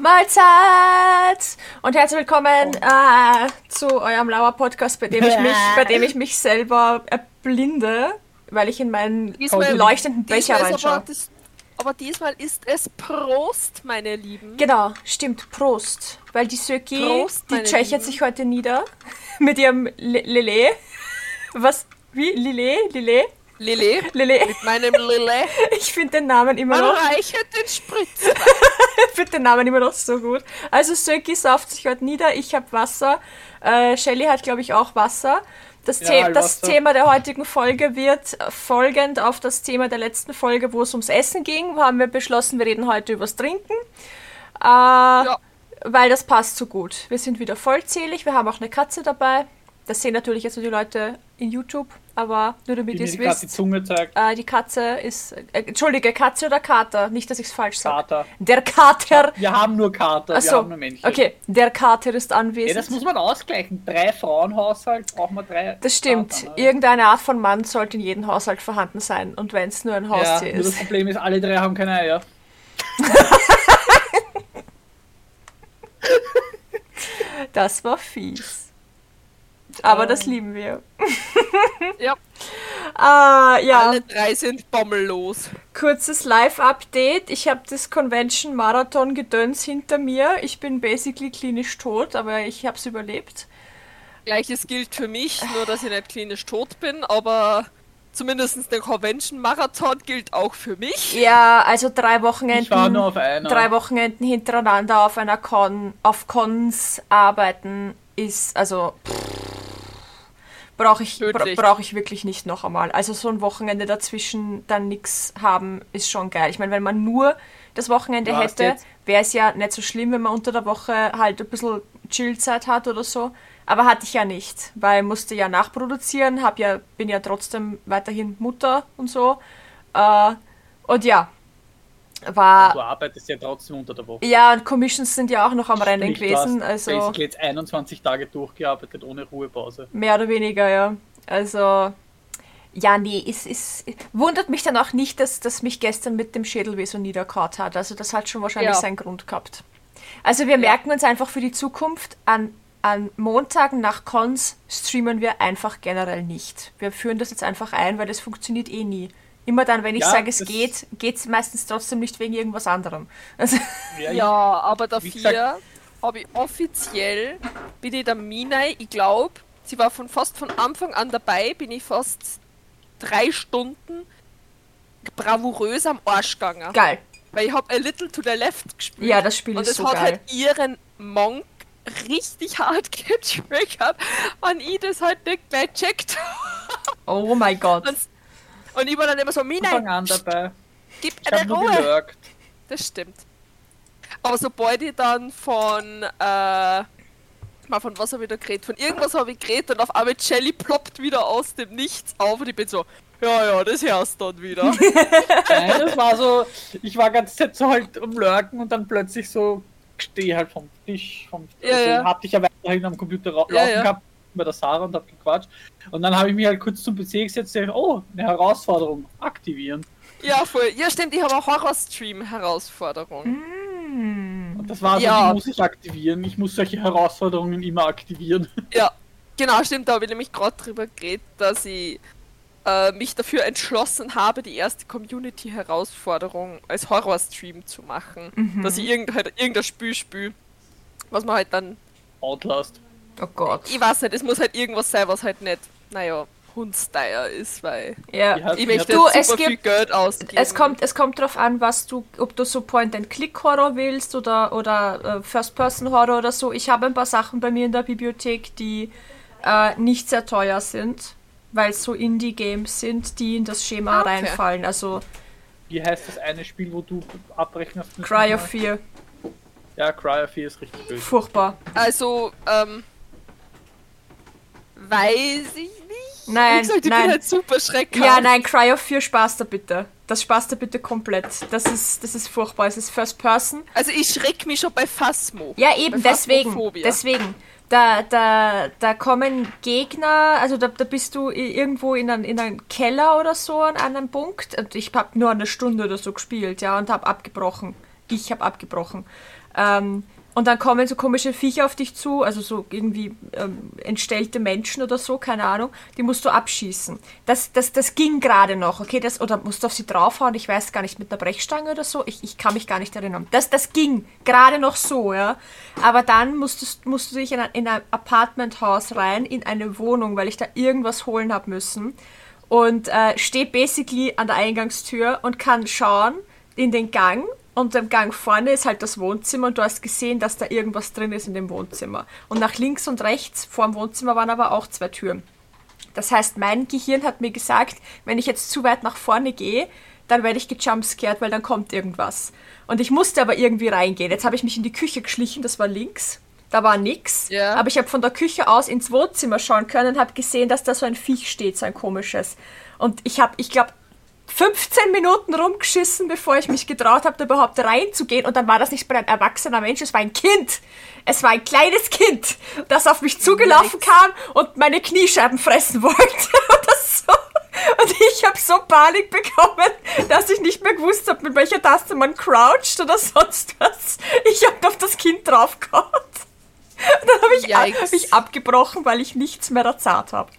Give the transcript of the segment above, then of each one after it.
Mahlzeit und herzlich willkommen äh, zu eurem Lauer Podcast, bei dem ich mich, bei dem ich mich selber erblinde, weil ich in meinen Diesmal- leuchtenden Becher ist aber, reinschaue. das, aber diesmal ist es Prost, meine Lieben. Genau, stimmt. Prost. Weil die Söki, Prost, die tschechert sich heute nieder mit ihrem Le- Lele. Was? Wie? Lele? Lele? Lele, Lele? mit meinem Lele. Ich finde den Namen immer Man noch. reichert den Spritz. Ich finde den Namen immer noch so gut. Also Söki sauft sich heute nieder, ich habe Wasser. Äh, Shelly hat, glaube ich, auch Wasser. Das, Ja, The das. Thema der heutigen Folge wird folgend auf das Thema der letzten Folge, wo es ums Essen ging, haben wir beschlossen, wir reden heute übers Trinken. Äh, Weil das passt so gut. Wir sind wieder vollzählig, wir haben auch eine Katze dabei. Das sehen natürlich jetzt nur die Leute in YouTube, aber nur damit ihr es gerade die wisst. Zunge zeigt. Äh, die Katze ist. Äh, Entschuldige, Katze oder Kater? Nicht, dass ich es falsch sage. Kater. Der Kater. Wir haben nur Kater, wir Achso, haben nur Männchen. okay, der Kater ist Ja, anwesend. das muss man ausgleichen. Drei Frauenhaushalt brauchen wir drei. Das stimmt. Kater, ne? Irgendeine Art von Mann sollte in jedem Haushalt vorhanden sein. Und wenn es nur ein Ja, Haustier nur das ist. Problem ist, alle drei haben keine Eier. Das war fies. Aber Ja. das lieben wir. Ja, Ah, ja. alle drei sind bommellos. Kurzes Live-Update. Ich habe das Convention-Marathon-Gedöns hinter mir. Ich bin basically klinisch tot, aber ich habe es überlebt. Gleiches gilt für mich, nur dass ich nicht klinisch tot bin, aber zumindest der Convention-Marathon gilt auch für mich. Ja, also drei Ich war nur Wochenenden, auf einer. drei Wochenenden hintereinander auf einer Con, auf Cons arbeiten ist, also brauche ich, bra brauch ich wirklich nicht noch einmal. Also so ein Wochenende dazwischen dann nichts haben, ist schon geil. Ich meine, wenn man nur das Wochenende hast hätte, wäre es ja nicht so schlimm, wenn man unter der Woche halt ein bisschen Chillzeit hat oder so. Aber hatte ich ja nicht, weil musste ja nachproduzieren, hab ja, bin ja trotzdem weiterhin Mutter und so. Äh, und ja, war. Du arbeitest ja trotzdem unter der Woche. Ja, und Commissions sind ja auch noch am Rennen Sprich, du gewesen, hast also basically jetzt 21 Tage durchgearbeitet ohne Ruhepause. mehr oder weniger, ja. Also, ja, nee, es ist, wundert mich dann auch nicht, dass, dass mich gestern mit dem Schädelweh so niederkaut hat. Also, das hat schon wahrscheinlich Ja. seinen Grund gehabt. Also, wir merken uns einfach für die Zukunft, an, an Montagen nach Cons streamen wir einfach generell nicht. Wir führen das jetzt einfach ein, weil das funktioniert eh nie. Immer dann, wenn ich Ja, sage, es geht, geht es meistens trotzdem nicht wegen irgendwas anderem. Also, Ja, Ja, aber dafür habe ich offiziell, bin ich der Minai, ich glaube, sie war von fast von Anfang an dabei, bin ich fast drei Stunden bravourös am Arsch gegangen. geil. Weil ich habe A Little to the Left gespielt. Ja, das Spiel Und ist es so hat geil. halt ihren Monk richtig hart getriggert, und ich das halt nicht gleich checkt. Oh mein Gott. Und, und ich war dann immer so, Von Minai, Anfang an dabei. gib Ich eine Ruhe. gelurkt. Das stimmt. Aber sobald ich dann von, äh, mal von was habe ich da geredet? Von irgendwas habe ich geredet und auf einmal Jelly ploppt wieder aus dem Nichts auf und ich bin so, ja, ja, das hörst du dann wieder. Nein, das war so, ich war ganz Zeit so halt am Lurken und dann plötzlich so stehe halt vom Tisch, vom, Ja, also ja. hatte ich ja weiterhin am Computer ra- laufen Ja, ja. gehabt bei der Sarah und hab gequatscht. Und dann habe ich mich halt kurz zum PC gesetzt und oh, eine Herausforderung, aktivieren. ja, voll. Ja, stimmt, ich habe eine Horror-Stream-Herausforderung. Und das war so, Ja. die muss ich aktivieren. Ich muss solche Herausforderungen immer aktivieren. Ja, genau, stimmt, da habe ich nämlich gerade drüber geredet, dass ich äh, mich dafür entschlossen habe, die erste Community-Herausforderung als Horror-Stream zu machen. Dass ich irgend, halt, irgendein Spiel spiele, was man halt dann Outlast. Oh Gott. Ich weiß nicht, es muss halt irgendwas sein, was halt nicht, naja, Hundsteier ist, weil Ja. Ich möchte Du, es super viel gibt- Geld ausgeben. Es kommt, es kommt darauf an, was du, ob du so Point-and-Click-Horror willst oder, oder äh, First-Person-Horror oder so. Ich habe ein paar Sachen bei mir in der Bibliothek, die äh, nicht sehr teuer sind, weil es so Indie-Games sind, die in das Schema Ah, okay. reinfallen. Also Wie heißt das eine Spiel, wo du müssen? Cry of Fear, Ja, Cry of Fear ist richtig böse. furchtbar. Also, ähm, weiß ich nicht. Nein, Wie gesagt, ich nein. bin halt super schreckhaft. Ja, nein, Cry of Fear spaß da bitte. Das spaß da bitte komplett. Das ist, das ist furchtbar. Es ist First Person. Also ich schreck mich schon bei Phasmo. Ja, eben, deswegen. Deswegen. Da, da, da kommen Gegner, also da, da bist du irgendwo in einem in einem Keller oder so an einem Punkt. Und ich habe nur eine Stunde oder so gespielt, ja, und habe abgebrochen. Ich habe abgebrochen. Äh, Ähm, und dann kommen so komische Viecher auf dich zu, also so irgendwie ähm, entstellte Menschen oder so, keine Ahnung, die musst du abschießen. Das, das, das ging gerade noch, okay? Das, oder musst du auf sie draufhauen, ich weiß gar nicht, mit einer Brechstange oder so, ich, ich kann mich gar nicht erinnern. Das, das ging gerade noch so, ja. Aber dann musstest, musst du dich in ein, in ein Apartmenthaus rein, in eine Wohnung, weil ich da irgendwas holen habe müssen. Und äh, stehe basically an der Eingangstür und kann schauen in den Gang und im Gang vorne ist halt das Wohnzimmer und du hast gesehen, dass da irgendwas drin ist in dem Wohnzimmer. Und nach links und rechts vor dem Wohnzimmer waren aber auch zwei Türen. Das heißt, mein Gehirn hat mir gesagt, wenn ich jetzt zu weit nach vorne gehe, dann werde ich gejumpscared, weil dann kommt irgendwas. Und ich musste aber irgendwie reingehen. Jetzt habe ich mich in die Küche geschlichen, das war links. Da war nix. Ja. Aber ich habe von der Küche aus ins Wohnzimmer schauen können und habe gesehen, dass da so ein Viech steht, so ein komisches. Und ich habe, ich glaube, 15 Minuten rumgeschissen, bevor ich mich getraut habe, da überhaupt reinzugehen. Und dann war das nicht mehr ein erwachsener Mensch, es war ein Kind. Es war ein kleines Kind, das auf mich zugelaufen kam und meine Kniescheiben fressen wollte. Oder so. Und ich habe so Panik bekommen, dass ich nicht mehr gewusst habe, mit welcher Taste man croucht oder sonst was. Ich habe auf das Kind draufgehauen. Und dann habe ich, Yikes. hab ich abgebrochen, weil ich nichts mehr erzahlt habe.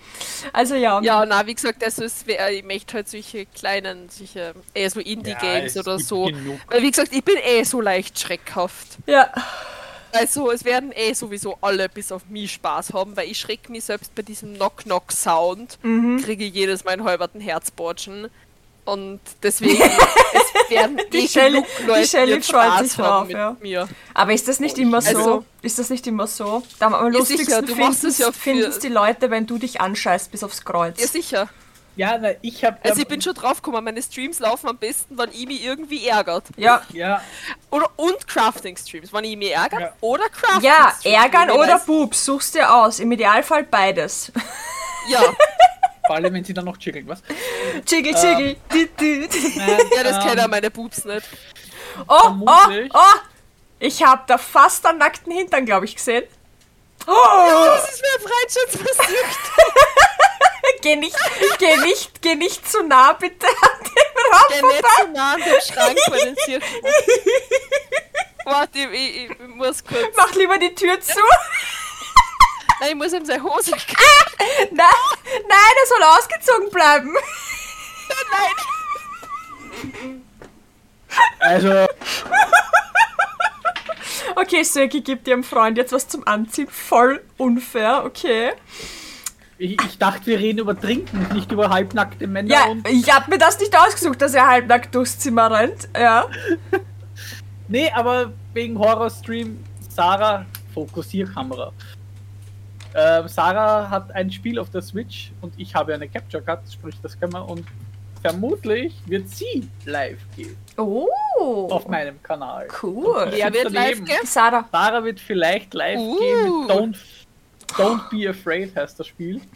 Also ja. Ja, na, wie gesagt, also es wär, ich möchte halt solche kleinen, solche, eher so Indie-Games es oder so. genug. Weil, wie gesagt, ich bin eh so leicht schreckhaft. Ja. Also, es werden eh sowieso alle bis auf mich Spaß haben, weil ich schreck mich selbst bei diesem Knock-Knock-Sound, Mhm. kriege ich jedes Mal einen halberten Herzbotschen. Und deswegen, es werden Die eh Shelley- die Leute, Shelley jetzt freut sich drauf, mit ja. mir. Aber ist das nicht immer so? Also- ist das nicht immer so? Da am Ja, lustigsten es finden ja finden's die Leute, wenn du dich anscheißt bis aufs Kreuz. Ja, sicher. Ja, na, ich habe. Also ich bin schon draufgekommen, meine Streams laufen am besten, wenn ich mich irgendwie ärgert. ja. Ja, Oder und Crafting-Streams, wenn ich mich ärgert Ja. oder Crafting Ja, ärgern oder Boobs, suchst dir aus. Im Idealfall beides. Ja, vor allem, wenn sie dann noch chickeln, was? Du, du, du. Nein, ja, das ähm, kennen meine Boobs nicht. Oh, oh, oh. Ich hab da fast einen nackten Hintern, glaube ich, gesehen. Oh, Das ist mir Freundschaftsversuch. geh nicht, geh nicht, geh nicht zu nah, bitte an dem Der Raum nicht vorbei. so nah an dem Schrank bei den Zirkeln. Warte, ich, ich, ich muss kurz. Mach lieber die Tür zu. Nein, ich muss ihm seine Hose. Nein, nein, er soll ausgezogen bleiben. Also, Okay, Söki gibt ihrem Freund jetzt was zum Anziehen. Voll unfair, okay. ich, ich dachte, wir reden über Trinken, nicht über halbnackte Männer Ja, und. ich hab mir das nicht ausgesucht, dass er halbnackt durchs Zimmer rennt. Ja. Nee, aber wegen Horrorstream, Sarah, Fokussierkamera. Ähm, Sarah hat ein Spiel auf der Switch und ich habe eine Capture Card, sprich das können wir und vermutlich wird sie live gehen Oh. auf meinem Kanal. Cool. Wer wird live daneben. gehen? Sarah. Sarah wird vielleicht live Uh. gehen mit Don't, Don't Be Afraid heißt das Spiel.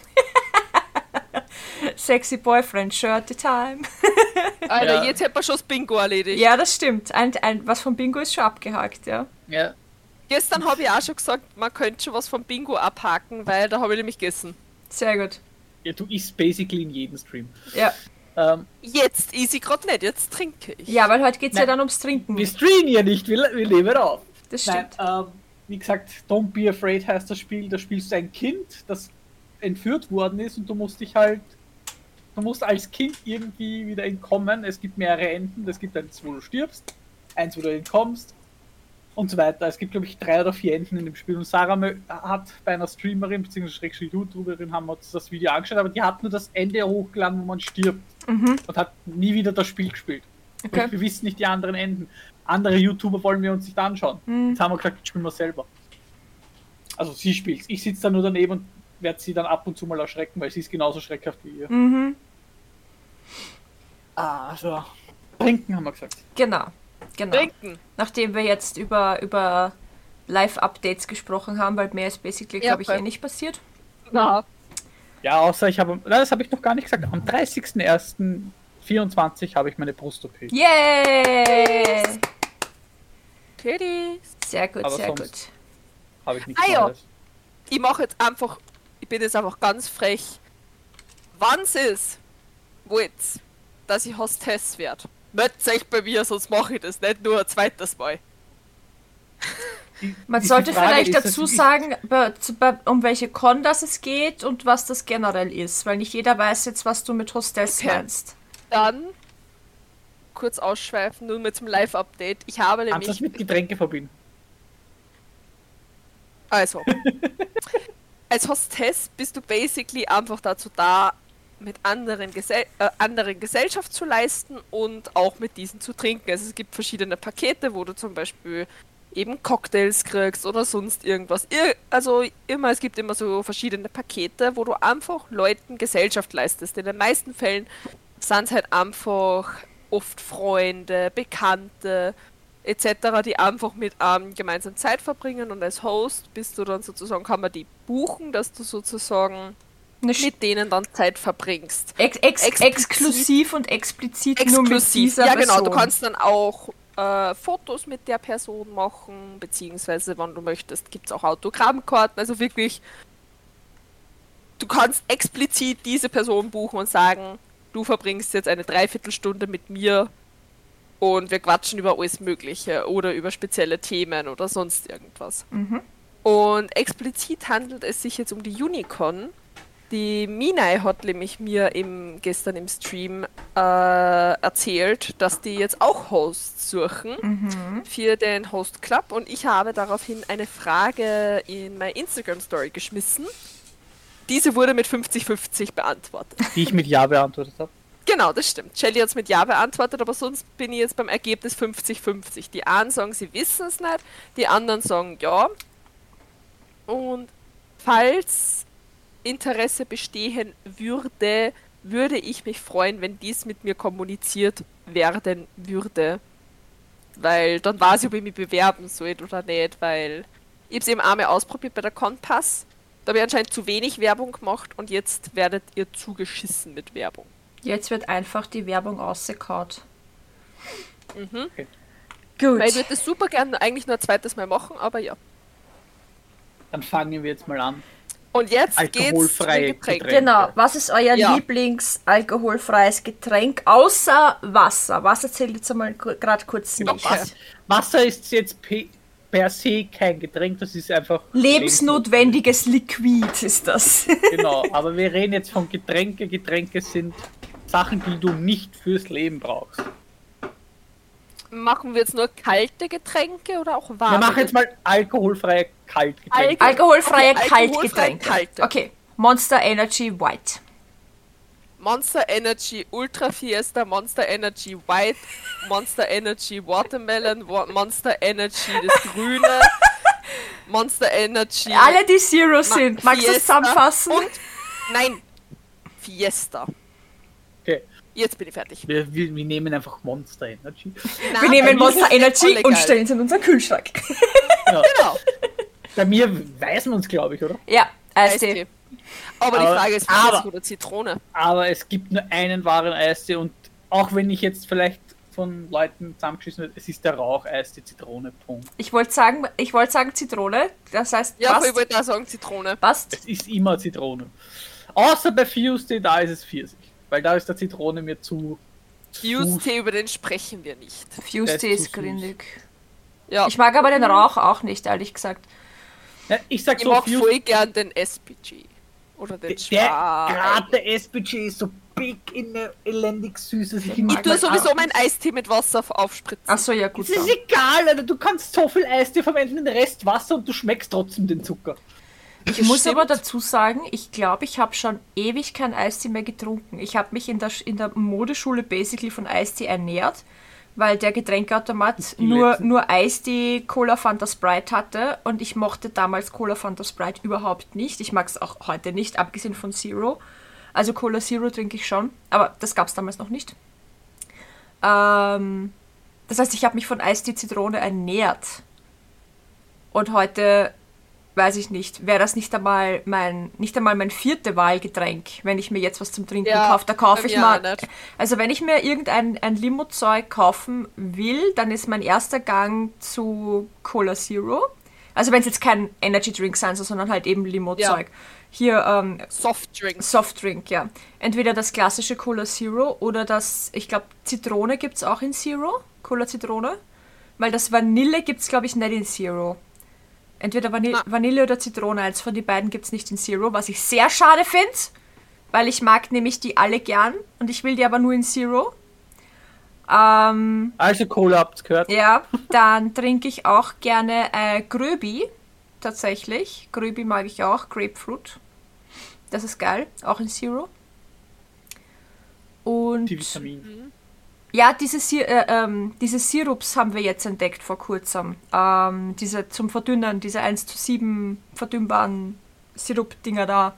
Sexy Boyfriend, Shirty Time. Alter, Ja. jetzt hätte man schon das Bingo erledigt. Ja, das stimmt. Ein, ein, was vom Bingo ist schon abgehakt, ja. Ja. Gestern habe ich auch schon gesagt, man könnte schon was vom Bingo abhaken, weil da habe ich nämlich gegessen. Sehr gut. ja, du isst basically in jedem Stream. Ja, Ähm, Jetzt ist ich gerade nicht, jetzt trinke ich. ja weil heute geht es ja Nein. dann ums Trinken. wir streamen ja nicht, wir, wir leben auf. Das Nein, stimmt. ähm, wie gesagt, Don't Be Afraid heißt das Spiel. Da spielst du ein Kind, das entführt worden ist und du musst dich halt, du musst als Kind irgendwie wieder entkommen. Es gibt mehrere Enden. Es gibt eins, wo du stirbst, eins, wo du entkommst und so weiter. Es gibt, glaube ich, drei oder vier Enden in dem Spiel. Und Sarah hat bei einer Streamerin bzw. YouTuberin haben wir uns das Video angeschaut, aber die hat nur das Ende hochgeladen, wo man stirbt Mhm. und hat nie wieder das Spiel gespielt. Okay. Wir wissen nicht die anderen Enden. Andere YouTuber wollen wir uns nicht anschauen. Mhm. Jetzt haben wir gesagt, jetzt spielen wir selber. Also sie spielt Ich sitze da nur daneben und werde sie dann ab und zu mal erschrecken, weil sie ist genauso schreckhaft wie ihr. Mhm. Ah, also. Trinken haben wir gesagt. Genau. Genau. Trinken. Nachdem wir jetzt über, über Live-Updates gesprochen haben, weil mehr ist basically, Ja, glaube ich, voll. eh nicht passiert. Na, Ja, außer ich habe. Nein, das habe ich noch gar nicht gesagt. Am 30.01.24 habe ich meine Brust-OP. Yay! Titties. Sehr gut, Aber sehr sonst- gut. Habe ich nichts Ah, ja. Ich mache jetzt einfach, ich bin jetzt einfach ganz frech. Wann's ist, wollt, dass ich Hostess werde. Meldet euch bei mir, sonst mache ich das nicht nur ein zweites Mal. Man sollte vielleicht dazu sagen, um welche Con das es geht und was das generell ist, weil nicht jeder weiß jetzt, was du mit Hostess okay. meinst. Dann kurz ausschweifen, nur mit zum Live-Update. Ich habe nämlich. Kannst das mit Getränke verbinden? Also. als Hostess bist du basically einfach dazu da, mit anderen, Gesell äh, anderen Gesellschaft zu leisten und auch mit diesen zu trinken. Also es gibt verschiedene Pakete, wo du zum Beispiel eben Cocktails kriegst oder sonst irgendwas. Ir also immer, es gibt immer so verschiedene Pakete, wo du einfach Leuten Gesellschaft leistest. In den meisten Fällen sind es halt einfach oft Freunde, Bekannte etc., die einfach mit ähm, gemeinsam Zeit verbringen und als Host bist du dann sozusagen, kann man die buchen, dass du sozusagen mit denen dann Zeit verbringst. Ex ex exklusiv und explizit exklusiv. nur mit dieser Ja, genau. Du kannst dann auch äh, Fotos mit der Person machen, beziehungsweise, wenn du möchtest, gibt es auch Autogrammkarten. Also wirklich, du kannst explizit diese Person buchen und sagen, du verbringst jetzt eine Dreiviertelstunde mit mir und wir quatschen über alles Mögliche oder über spezielle Themen oder sonst irgendwas. Mhm. Und explizit handelt es sich jetzt um die Unicorn. Die Minai hat nämlich mir im, gestern im Stream äh, erzählt, dass die jetzt auch Hosts suchen mhm. für den Host Club und ich habe daraufhin eine Frage in meine Instagram Story geschmissen. Diese wurde mit 50-50 beantwortet. Die ich mit Ja beantwortet habe. Genau, das stimmt. Shelly hat es mit Ja beantwortet, aber sonst bin ich jetzt beim Ergebnis 50-50. Die einen sagen, sie wissen es nicht, die anderen sagen ja. Und falls Interesse bestehen würde, würde ich mich freuen, wenn dies mit mir kommuniziert werden würde. Weil dann weiß ich, ob ich mich bewerben soll oder nicht, weil ich es eben einmal ausprobiert bei der Compass. Da habe ich anscheinend zu wenig Werbung gemacht und jetzt werdet ihr zugeschissen mit Werbung. Jetzt wird einfach die Werbung ausgekaut. Mhm. Okay. Gut. Weil ich würde das super gerne eigentlich nur ein zweites Mal machen, aber ja. Dann fangen wir jetzt mal an. Und jetzt alkoholfreie geht's Getränke. Genau. Was ist euer ja. Lieblings-alkoholfreies Getränk außer Wasser? Wasser zählt jetzt einmal gerade kurz genau, nicht. Wasser, Wasser ist jetzt per se kein Getränk, das ist einfach. Lebensnotwendiges Liquid ist das. Genau, aber wir reden jetzt von Getränke. Getränke sind Sachen, die du nicht fürs Leben brauchst. Machen wir jetzt nur kalte Getränke oder auch warme? Wir machen jetzt mal alkoholfreie Kaltgetränke. Al alkoholfreie okay, Kaltgetränke. Kalte. Okay, Monster Energy White. Monster Energy Ultra Fiesta, Monster Energy White, Monster Energy Watermelon, Monster Energy das Grüne, Monster Energy. Alle, die Zero sind. Magst du zusammenfassen? Und, nein, Fiesta. Jetzt bin ich fertig. Wir, wir, wir nehmen einfach Monster Energy. Na, wir nehmen Monster Energy und stellen es in unseren Kühlschrank. Ja. Genau. Bei mir weiß man es, glaube ich, oder? Ja, Eistee. Aber, aber die Frage ist, aber, oder Zitrone? Aber es gibt nur einen wahren Eistee und auch wenn ich jetzt vielleicht von Leuten zusammengeschissen werde, es ist der Rauch-Eistee Zitrone, Punkt. Ich wollte sagen, ich wollte sagen Zitrone, das heißt Ja, passt. ich wollte auch sagen Zitrone. Passt. Es ist immer Zitrone. Außer bei Fuse da ist es Pfirsich. Weil da ist der Zitrone mir zu. Fuse-Tee, über den sprechen wir nicht. Fuse-Tee ist, ist gründig. Ja. Ich mag aber den Rauch auch nicht, ehrlich gesagt. Ja, ich sag ich so, mag Fuse voll gern den SPG. Oder den der, Gerade der SPG ist so big in der elendig süßes. Ich, ich tue sowieso meinen Eistee mit Wasser aufspritzen. Achso, ja gut. Es ist egal, Alter. Du kannst so viel Eistee verwenden, den Rest Wasser und du schmeckst trotzdem den Zucker. Ich muss stimmt. aber dazu sagen, ich glaube, ich habe schon ewig kein Eistee mehr getrunken. Ich habe mich in der, in der Modeschule basically von Eistee ernährt, weil der Getränkeautomat nur, nur Eistee, Cola Fanta Sprite hatte und ich mochte damals Cola Fanta Sprite überhaupt nicht. Ich mag es auch heute nicht, abgesehen von Zero. Also Cola Zero trinke ich schon, aber das gab es damals noch nicht. Ähm, das heißt, ich habe mich von Eistee Zitrone ernährt. Und heute weiß ich nicht, wäre das nicht einmal mein, nicht einmal mein vierte Wahlgetränk, wenn ich mir jetzt was zum Trinken ja, kaufe. Da kaufe ich mal. Nicht. Also wenn ich mir irgendein ein Limo-Zeug kaufen will, dann ist mein erster Gang zu Cola Zero. Also wenn es jetzt kein Energy Drink sein soll, sondern halt eben Limo-Zeug. Ja. Hier ähm, Softdrink. Softdrink, ja. Entweder das klassische Cola Zero oder das, ich glaube, Zitrone gibt es auch in Zero. Cola Zitrone. Weil das Vanille gibt es, glaube ich, nicht in Zero. Entweder Vanille, Na. Vanille oder Zitrone. Eins von den beiden gibt es nicht in Zero, was ich sehr schade finde, weil ich mag nämlich die alle gern und ich will die aber nur in Zero. Ähm, Also Cola habt's gehört. ja, dann trinke ich auch gerne äh, Gröbi, tatsächlich. Gröbi mag ich auch, Grapefruit. Das ist geil, auch in Zero. Und Die Vitamin. Ja, diese, äh, ähm, diese Sirups haben wir jetzt entdeckt vor kurzem. Ähm, diese zum Verdünnen, diese 1 zu 7 verdünnbaren Sirup-Dinger da.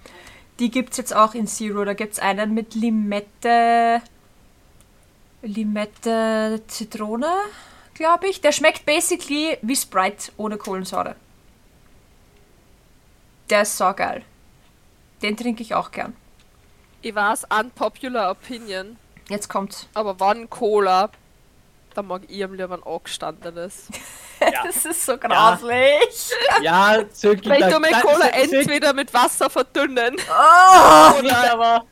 Die gibt es jetzt auch in Zero. Da gibt es einen mit Limette. Limette Zitrone, glaube ich. Der schmeckt basically wie Sprite ohne Kohlensäure. Der ist saugeil. Den trinke ich auch gern. Ich weiß, unpopular opinion, Jetzt kommt's. aber wann Cola, da mag ich am lieber ein angestandenes. Ja. Das ist so grauslich. Ja. Weil da- du mit Cola entweder mit Wasser verdünnen Oh! nicht, aber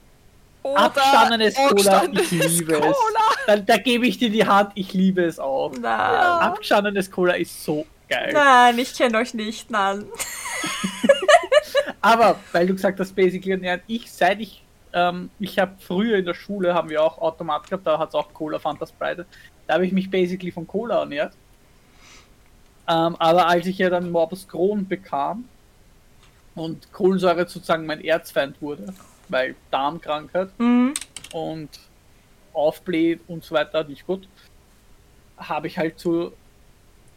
oder abgestandenes Cola, ich liebe es. Cola. Da, da gebe ich dir die Hand, ich liebe es auch. Nein. Abgestandenes Cola ist so geil. Nein, ich kenne euch nicht, nein. Aber, weil du gesagt hast, basically ernähren, ich, seit ich, ähm, ich habe früher in der Schule, haben wir auch Automat gehabt, da hat es auch Cola, Fanta Sprite. Da habe ich mich basically von Cola ernährt. Ähm, aber als ich ja dann Morbus Crohn bekam und Kohlensäure sozusagen mein Erzfeind wurde, weil Darmkrankheit Mhm. und aufbläht und so weiter, nicht gut, habe ich halt zu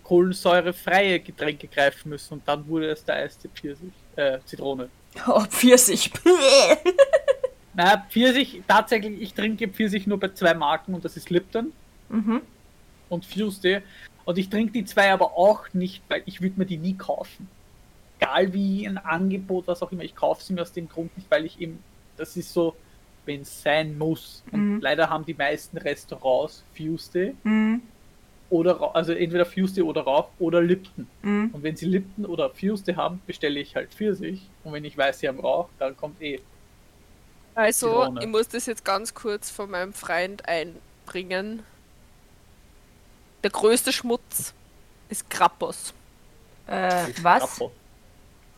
kohlensäurefreie Getränke greifen müssen und dann wurde es der Eiste Pfirsich, äh, Zitrone. Oh, Pfirsich. Naja, Pfirsich, tatsächlich, ich trinke Pfirsich nur bei zwei Marken und das ist Lipton mhm. und Fuse. Und ich trinke die zwei aber auch nicht, weil ich würde mir die nie kaufen. Egal wie ein Angebot, was auch immer, ich kaufe sie mir aus dem Grund nicht, weil ich eben, das ist so, wenn es sein muss. Und Mhm. leider haben die meisten Restaurants Fuse Mhm. oder also entweder Fuse oder Rauch oder Lipton. Mhm. Und wenn sie Lipton oder Fuse haben, bestelle ich halt Pfirsich. Und wenn ich weiß, sie haben Rauch, dann kommt eh. Also, Zitrone. ich muss das jetzt ganz kurz von meinem Freund einbringen. Der größte Schmutz ist Krappos. Äh, was?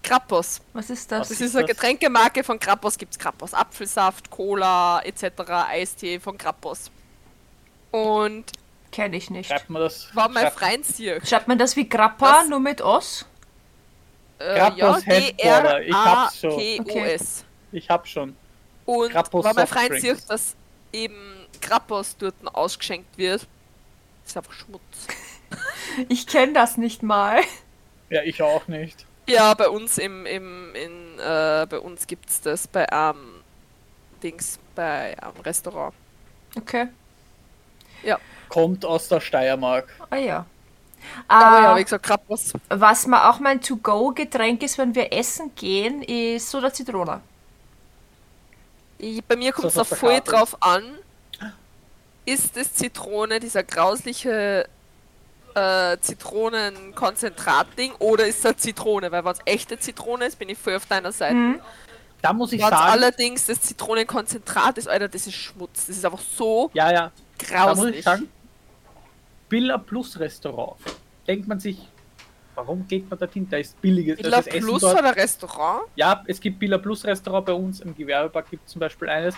Krappos. Was ist das? Was Das ist ist eine das? Getränkemarke von Krappos. Gibt's Krappos Apfelsaft, Cola etc., Eistee von Krappos. Und Kenne ich nicht. Schreibt man das. war mein schreibt- Freund hier. Schreibt man das wie Grappa, Was? nur mit Os? Äh, Krappos ja, Headquarter, ich hab's schon. D-R-A-P-O-S. Ich hab schon. Und Krappos weil mein Freund sieht, dass eben Krappos dort ausgeschenkt wird, ist einfach Schmutz. Ich kenne das nicht mal. Ja, ich auch nicht. Ja, bei uns im, im in, äh, bei uns gibt's das bei ähm, Dings, bei einem Restaurant. Okay. Kommt aus der Steiermark. Ah ja. Aber ja, Ah, wie gesagt, Krappos. was mal auch mein To-Go-Getränk ist, wenn wir essen gehen, ist Soda Zitrone. Ich, bei mir kommt es der voll Karte. drauf an. Ist es Zitrone, dieser grausliche äh, Zitronenkonzentrat-Ding, oder ist das Zitrone? Weil wenn es echte Zitrone ist, bin ich voll auf deiner Seite. Mhm. Da muss ich es sagen, allerdings das Zitronenkonzentrat ist, Alter, das ist Schmutz. Das ist einfach so ja, ja, da muss grauslich. ich sagen, Billa Plus Restaurant. Denkt man sich, warum geht man dorthin? Da ist billiges. Villa das Essen Plus dort- oder Restaurant? Ja, es gibt Billa Plus Restaurant bei uns im Gewerbepark gibt es zum Beispiel eines.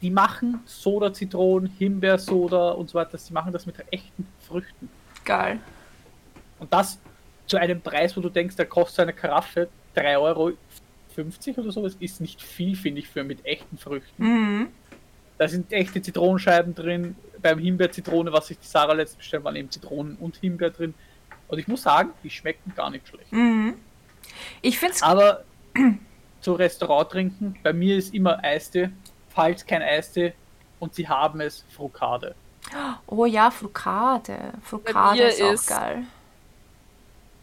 Die machen Soda, Zitronen, Himbeersoda und so weiter. Die machen das mit echten Früchten. Geil. Und das zu einem Preis, wo du denkst, da kostet eine Karaffe 3,50 Euro oder so. Das ist nicht viel, finde ich, für mit echten Früchten. Mhm. Da sind echte Zitronenscheiben drin. Beim Himbeer-Zitrone, was sich die Sarah letztens bestellt, waren eben Zitronen und Himbeer drin. Und ich muss sagen, die schmecken gar nicht schlecht. Mhm. Ich finde es Aber zu Restaurant trinken, bei mir ist immer Eistee, falls kein Eistee und sie haben es, Frukade. Oh ja, Frukade. Frukade mir ist auch ist- geil.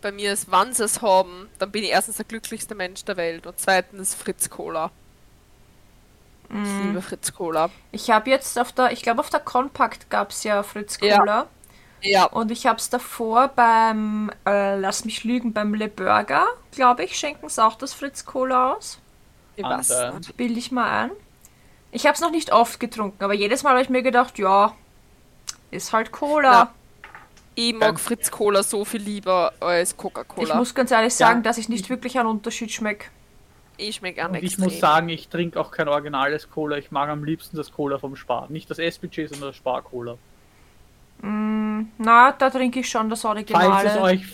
Bei mir ist, wenn sie es haben, dann bin ich erstens der glücklichste Mensch der Welt und zweitens Fritz Cola. Ich Mhm. liebe Fritz Cola. Ich habe jetzt auf der, ich glaube auf der Compact gab es ja Fritz. Cola. Ja, Und ich habe es davor beim, äh, lass mich lügen, beim Le Burger, glaube ich, schenken es auch das Fritz Cola aus. weiß äh. Bilde ich mal ein. Ich habe es noch nicht oft getrunken, aber jedes Mal habe ich mir gedacht, ja, ist halt Cola. Ich mag Fritz Cola so viel lieber als Coca-Cola. Ich muss ganz ehrlich sagen, dass ich nicht wirklich einen Unterschied schmecke. Ich schmecke Und ich muss sagen, ich trinke auch kein originales Cola. Ich mag am liebsten das Cola vom Spar. Nicht das SPG, sondern das Spar-Cola. Mm, na, da trinke ich schon das Falls es euch,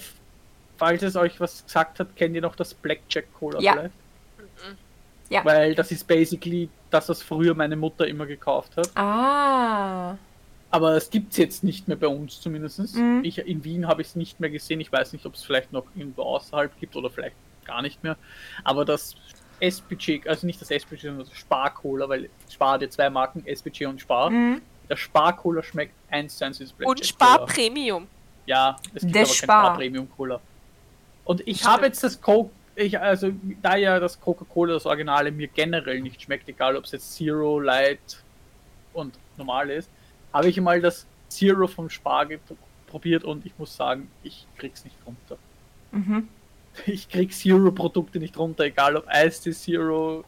falls es euch was gesagt hat, kennt ihr noch das Blackjack Cola Ja. vielleicht? Ja. Weil das ist basically das, was früher meine Mutter immer gekauft hat. Ah. Aber es gibt es jetzt nicht mehr bei uns zumindest. Mhm. Ich, in Wien habe ich es nicht mehr gesehen. Ich weiß nicht, ob es vielleicht noch irgendwo außerhalb gibt oder vielleicht gar nicht mehr. Aber das SPG, also nicht das SPG, sondern das Spar-Cola, weil Spar hat ja zwei Marken, SPG und Spar. Mhm. Der Spar-Cola schmeckt eins zu eins wie das Blackjack Und Spar Cola. Premium. Ja, es gibt Der aber Spar. Spar Premium Cola. Und ich habe jetzt das Coke, ich, also da ja das Coca-Cola, das Originale, mir generell nicht schmeckt, egal ob es jetzt Zero, Light und normal ist, habe ich mal das Zero vom Spar probiert und ich muss sagen, ich krieg's nicht runter. Mhm. Ich krieg Zero-Produkte nicht runter, egal ob Eistee Zero,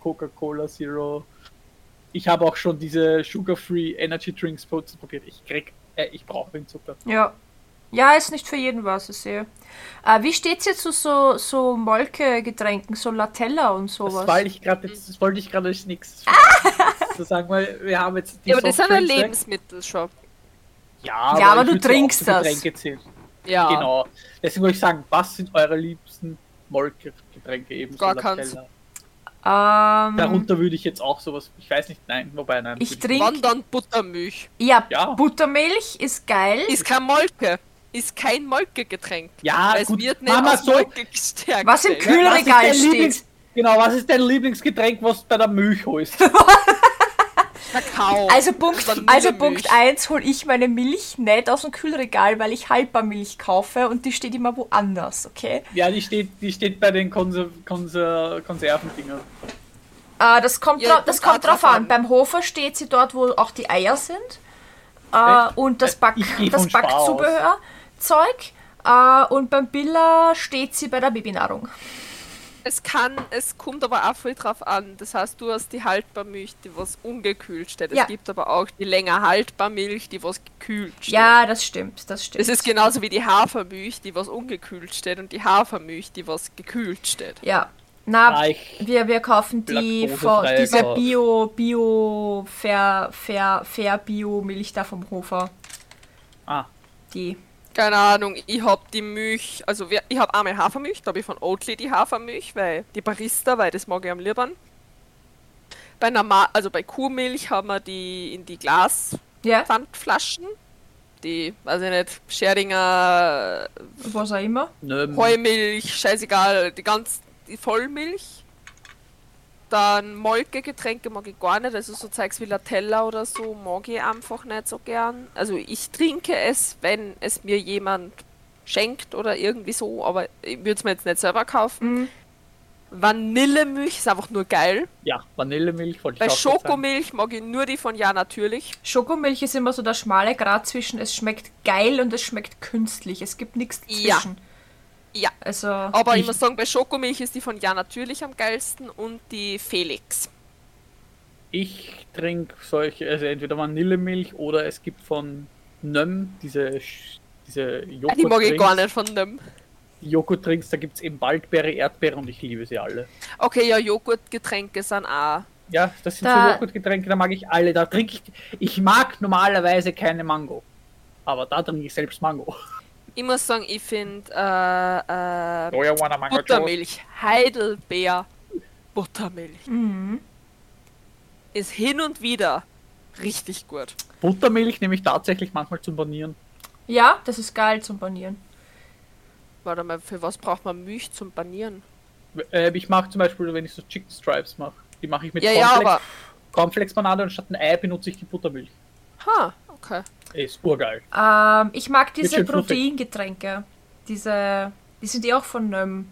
Coca-Cola Zero. Ich habe auch schon diese Sugar-Free Energy Drinks probiert. Ich krieg, äh, ich brauche den Zucker. Ja. Ja, ist nicht für jeden was, ich sehe. Äh, wie steht's jetzt zu so, so Molke-Getränken, so Latella und Das, sowas? wollte ich gerade, das wollte ich gerade als nächstes so sagen, weil wir haben jetzt die Ja, aber das ist ein. Lebensmittelshop. Ja, Ja, aber du trinkst das. Getränke zählen. Ja. Genau. Deswegen wollte ich sagen, was sind eure liebsten Molke-Getränke eben? Gar so keins. Latella. Ähm, Darunter würde ich jetzt auch sowas, ich weiß nicht, nein, wobei, nein. Ich trinke- Wann dann Buttermilch? ja, Ja. Buttermilch ist geil. Ist kein Molke. Ist kein Molke-Getränk. Ja, es gut, wird nicht Mama, aus Molke gestärkt. Was im Kühlregal dein steht. Lieblings, genau, was ist dein Lieblingsgetränk, was du bei der Milch holst? Kakao. Also Punkt, also Punkt 1 hole ich meine Milch nicht aus dem Kühlregal, weil ich Halbbarmilch kaufe und die steht immer woanders, okay? ja, die steht, die steht bei den Konser Konser Konservendingern. Äh, das kommt, Ja, das kommt drauf an. an. Beim Hofer steht sie dort, wo auch die Eier sind. Äh, Echt? und das, Äh, Back, das Backzubehörzeug. Äh, und beim Billa steht sie bei der Babynahrung. Es kann, es kommt aber auch viel drauf an. Das heißt, du hast die Haltbarmilch, die was ungekühlt steht. Ja. Es gibt aber auch die länger Haltbarmilch, die was gekühlt steht. Ja, das stimmt, das stimmt. Es ist genauso wie die Hafermilch, die was ungekühlt steht und die Hafermilch, die was gekühlt steht. ja. Na, Ah, wir, wir kaufen die von Laktosefreie diese Kauf. Bio, Bio, Fair, Fair, Fair Bio Milch da vom Hofer. ah, Die. Keine Ahnung, ich hab die Milch, also wir, ich hab einmal Hafermilch, da habe ich von Oatly die Hafermilch, weil die Barista, weil das mag ich am liebsten. Bei normal, also bei Kuhmilch haben wir die in die Glas-Pfandflaschen. Ja, Die, weiß ich nicht, Scheringer was auch immer. nö, Heumilch, scheißegal, die ganz die Vollmilch. Dann Molkegetränke mag ich gar nicht, also so Zeugs wie Latella oder so mag ich einfach nicht so gern. Also ich trinke es, wenn es mir jemand schenkt oder irgendwie so, aber ich würde es mir jetzt nicht selber kaufen. Mhm. Vanillemilch ist einfach nur geil. ja, Vanillemilch wollte ich Bei auch gerade sagen. Schokomilch mag ich nur die von Ja Natürlich. Schokomilch ist immer so der schmale Grat zwischen es schmeckt geil und es schmeckt künstlich. Es gibt nichts Ja. Ja. Also, Aber ich, Ich- muss sagen, bei Schokomilch ist die von Ja Natürlich am geilsten und die Felix. Ich trinke solche, also entweder Vanillemilch oder es gibt von Nöm diese, diese Ah, Die mag ich gar nicht von. Die Joghurt-Drinks, da gibt es eben Waldbeere, Erdbeere und ich liebe sie alle. Okay, ja, Joghurtgetränke sind auch. Ja, das sind Da- so Joghurtgetränke, da mag ich alle. Da trinke ich. Ich mag normalerweise keine Mango. Aber da trinke ich selbst Mango. Ich muss sagen, ich finde äh, äh, Buttermilch, Heidelbeer, Buttermilch mhm. ist hin und wieder richtig gut. Buttermilch nehme ich tatsächlich manchmal zum Banieren. ja, das ist geil zum Panieren. Warte mal, für was braucht man Milch zum Banieren? Äh, ich mache zum Beispiel, wenn ich so Chicken Stripes mache, die mache ich mit Ja, ja, Cornflakes. Cornflakes-Banane und statt ein Ei benutze ich die Buttermilch. Ha, okay. Ist urgeil. Ähm, ich mag diese. Proteingetränke. Diese, die sind eh auch von ähm,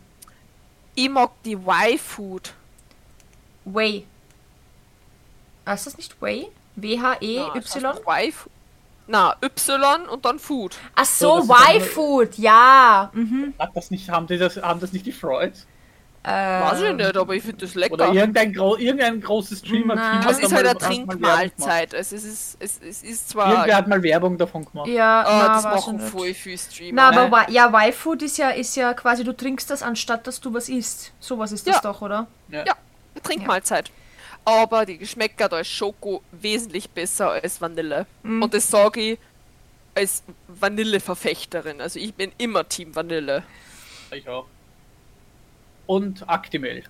Ich mag die Y-Food. Whey. Ah, ist das nicht Whey? W-H-E-Y? Y Na, Y und dann Food. Ach So, so, Y-Food, ja. Mhm. Hat das nicht, haben, die das, haben das nicht die Freuds? Weiß ich Ähm, nicht, aber ich finde das lecker. Oder irgendein, gro irgendein großes Streamer-Team. Nein. es ist halt mal- eine Trinkmahlzeit. Also es ist, es, es ist zwar. Irgendwer hat mal Werbung davon gemacht. Ja, Ah, na, das machen voll viele Streamer. Na, aber ja, Y-Food ist ja, ist ja quasi, du trinkst das, anstatt dass du was isst. Sowas ist das Ja. doch, oder? Ja, eine Trinkmahlzeit. Aber die Geschmäcker da ist Schoko wesentlich besser als Vanille. Mhm. Und das sage ich als Vanilleverfechterin. Also ich bin immer Team Vanille. Ich auch. Und Actimel.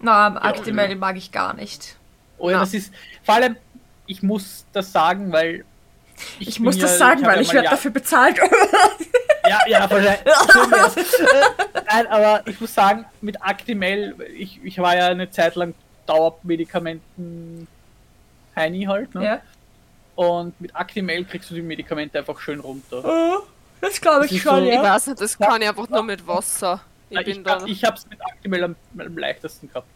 Na, Actimel mag ich gar nicht. Oh ja, das ist. Vor allem, ich muss das sagen, weil. Ich, bin muss das ja- sagen, hab weil ja ich werde ja- dafür bezahlt. Ja, ja, wahrscheinlich. Äh, Nein, aber ich muss sagen, mit Actimel, ich, ich war ja eine Zeit lang Dauermedikamenten Heini halt, ne? ja. Und mit Actimel kriegst du die Medikamente einfach schön runter. Oh, das glaube ich schon, so- Ich ja. weiß nicht, das kann ich einfach nur mit Wasser. Ich ich, da. hab, ich hab's mit Actimel am, am leichtesten gehabt.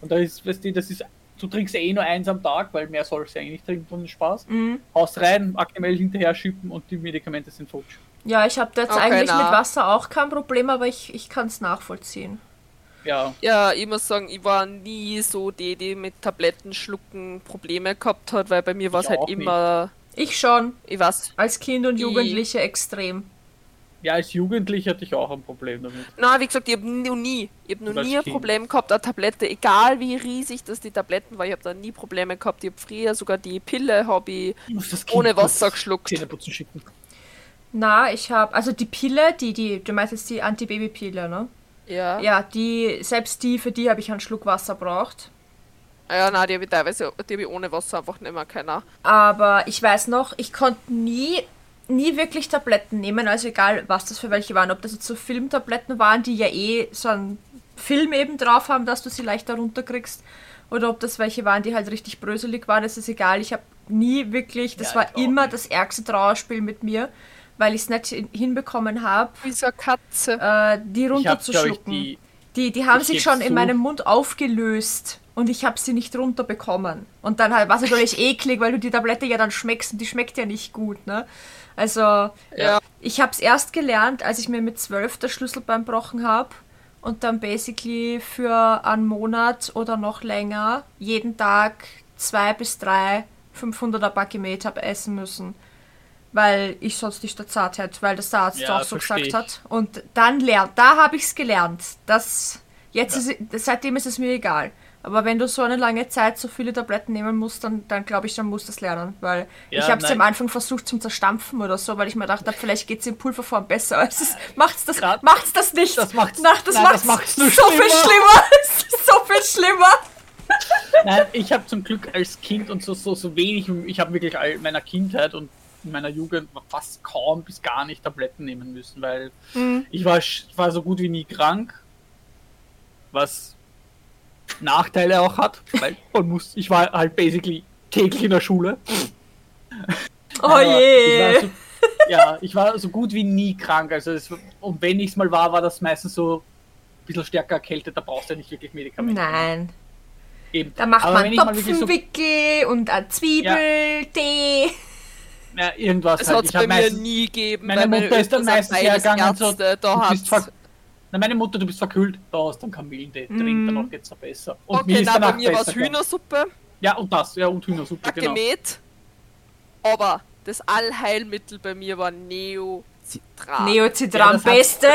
Und da ist, weißt du, das ist, du trinkst eh nur eins am Tag, weil mehr sollst du eigentlich nicht trinken von Spaß. Mhm. Haust rein, Actimel hinterher schippen und die Medikamente sind futsch. Ja, ich habe jetzt Okay, eigentlich na. mit Wasser auch kein Problem, aber ich, ich kann es nachvollziehen. Ja, Ja, ich muss sagen, ich war nie so die, die mit Tabletten schlucken Probleme gehabt hat, weil bei mir war es halt auch nicht. immer, Ich schon, ich weiß. als Kind und Jugendliche extrem. Ja, als Jugendlicher hatte ich auch ein Problem damit. Na, wie gesagt, ich habe noch nie, ich habe noch nie ein Kind. Problem gehabt, eine Tablette, egal wie riesig das die Tabletten war, ich habe da nie Probleme gehabt. Ich habe früher sogar die Pille, habe ich Ich muss das ohne Wasser geschluckt. Schicken. Na, ich habe, also die Pille, die, die, du meinst jetzt die Antibabypille, ne? Ja. ja. Ja, die, selbst die, für die habe ich einen Schluck Wasser braucht. Ja, nein, die habe ich teilweise, die habe ich ohne Wasser einfach nicht mehr keiner. Aber ich weiß noch, ich konnte nie, nie wirklich Tabletten nehmen, also egal, was das für welche waren. Ob das jetzt so Filmtabletten waren, die ja eh so einen Film eben drauf haben, dass du sie leichter runterkriegst. Oder ob das welche waren, die halt richtig bröselig waren, das ist egal. Ich habe nie wirklich, das Ja, war immer nicht. das ärgste Trauerspiel mit mir, weil ich es nicht hin- hinbekommen habe, Wie so eine Katze. äh, die runterzuschlucken. die. Die, die haben Ich sich schon in zu. meinem Mund aufgelöst und ich habe sie nicht runterbekommen. Und dann halt war es natürlich eklig, weil du die Tablette ja dann schmeckst und die schmeckt ja nicht gut, ne? Also, Ja. ich habe es erst gelernt, als ich mir mit zwölf das Schlüsselbein gebrochen habe und dann basically für einen Monat oder noch länger jeden Tag zwei bis drei 500er Bakimet habe essen müssen. Weil ich sonst nicht der Zart hätte, weil das der Arzt Ja, auch so gesagt ich. hat. Und dann lernt, da habe ich es gelernt. Das, jetzt ist, seitdem ist es mir egal. Aber wenn du so eine lange Zeit so viele Tabletten nehmen musst, dann, dann glaube ich, dann musst du es lernen. Weil Ja, ich habe es am Anfang versucht zum Zerstampfen oder so, weil ich mir gedacht habe, vielleicht geht es in Pulverform besser. Es ist, macht's, das, Grad- macht's das nicht. Das macht's- Na, das nein, macht's, das macht's nur so viel schlimmer. schlimmer. Es ist so viel schlimmer. Nein, ich habe zum Glück als Kind und so, so, so wenig, ich habe wirklich all meiner Kindheit und in meiner Jugend fast kaum bis gar nicht Tabletten nehmen müssen, weil Mhm. ich, war, war so gut wie nie krank, was Nachteile auch hat, weil man muss, ich war halt basically täglich in der Schule. Oh je. Ich war so, ja, ich war so gut wie nie krank, also es, und wenn ich es mal war, war das meistens so ein bisschen stärker erkältet, da brauchst du ja nicht wirklich Medikamente. Nein. Eben. Da macht Aber man wirklich so Topfenwickel und eine Zwiebel, Tee. ja, irgendwas Das halt. hat es bei mir meistens- nie gegeben. Meine Mutter ist dann meistens hergegangen und so, da du bist hat's- ver Na, meine Mutter, du bist verkühlt, da hast du einen Kamillentee, trink, danach geht's dir besser. Und mir Okay, ist na, bei mir war es. Hühnersuppe, Ja, und das, ja, und Hühnersuppe, genau. gemäht. Aber das Allheilmittel bei mir war Neocitran. Neocitran, Ja, beste.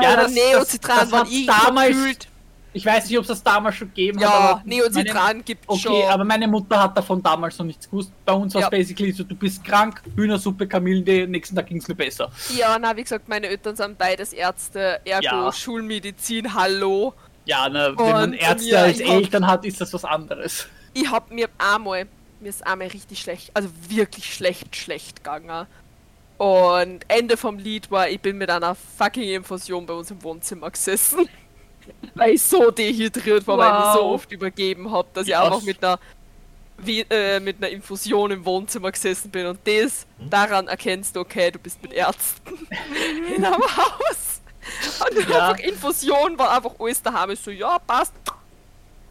Ja, das- Neocitran das- das war damals gefühlt. Ich weiß nicht, ob es das damals schon gegeben hat, Ja, Neocitran gibt's Okay, schon. aber meine Mutter hat davon damals noch nichts gewusst. Bei uns war es Ja. basically so, du bist krank, Hühnersuppe, Kamillentee, nächsten Tag ging's mir besser. Ja, na, wie gesagt, meine Eltern sind beides Ärzte, ergo Ja. Schulmedizin, hallo. Ja, na, wenn man Ärzte ja, als Eltern hat, ist das was anderes. Ich hab mir einmal, mir ist einmal richtig schlecht, also wirklich schlecht, schlecht gegangen. Und Ende vom Lied war, ich bin mit einer fucking Infusion bei uns im Wohnzimmer gesessen. Weil ich so dehydriert war, weil ich mich so Wow. oft übergeben habe, dass ich einfach mit einer, wie, äh, mit einer Infusion im Wohnzimmer gesessen bin. Und das, daran erkennst du, okay, du bist mit Ärzten in einem Haus. Und Ja. einfach Infusion war einfach alles daheim. Ich so, ja, passt.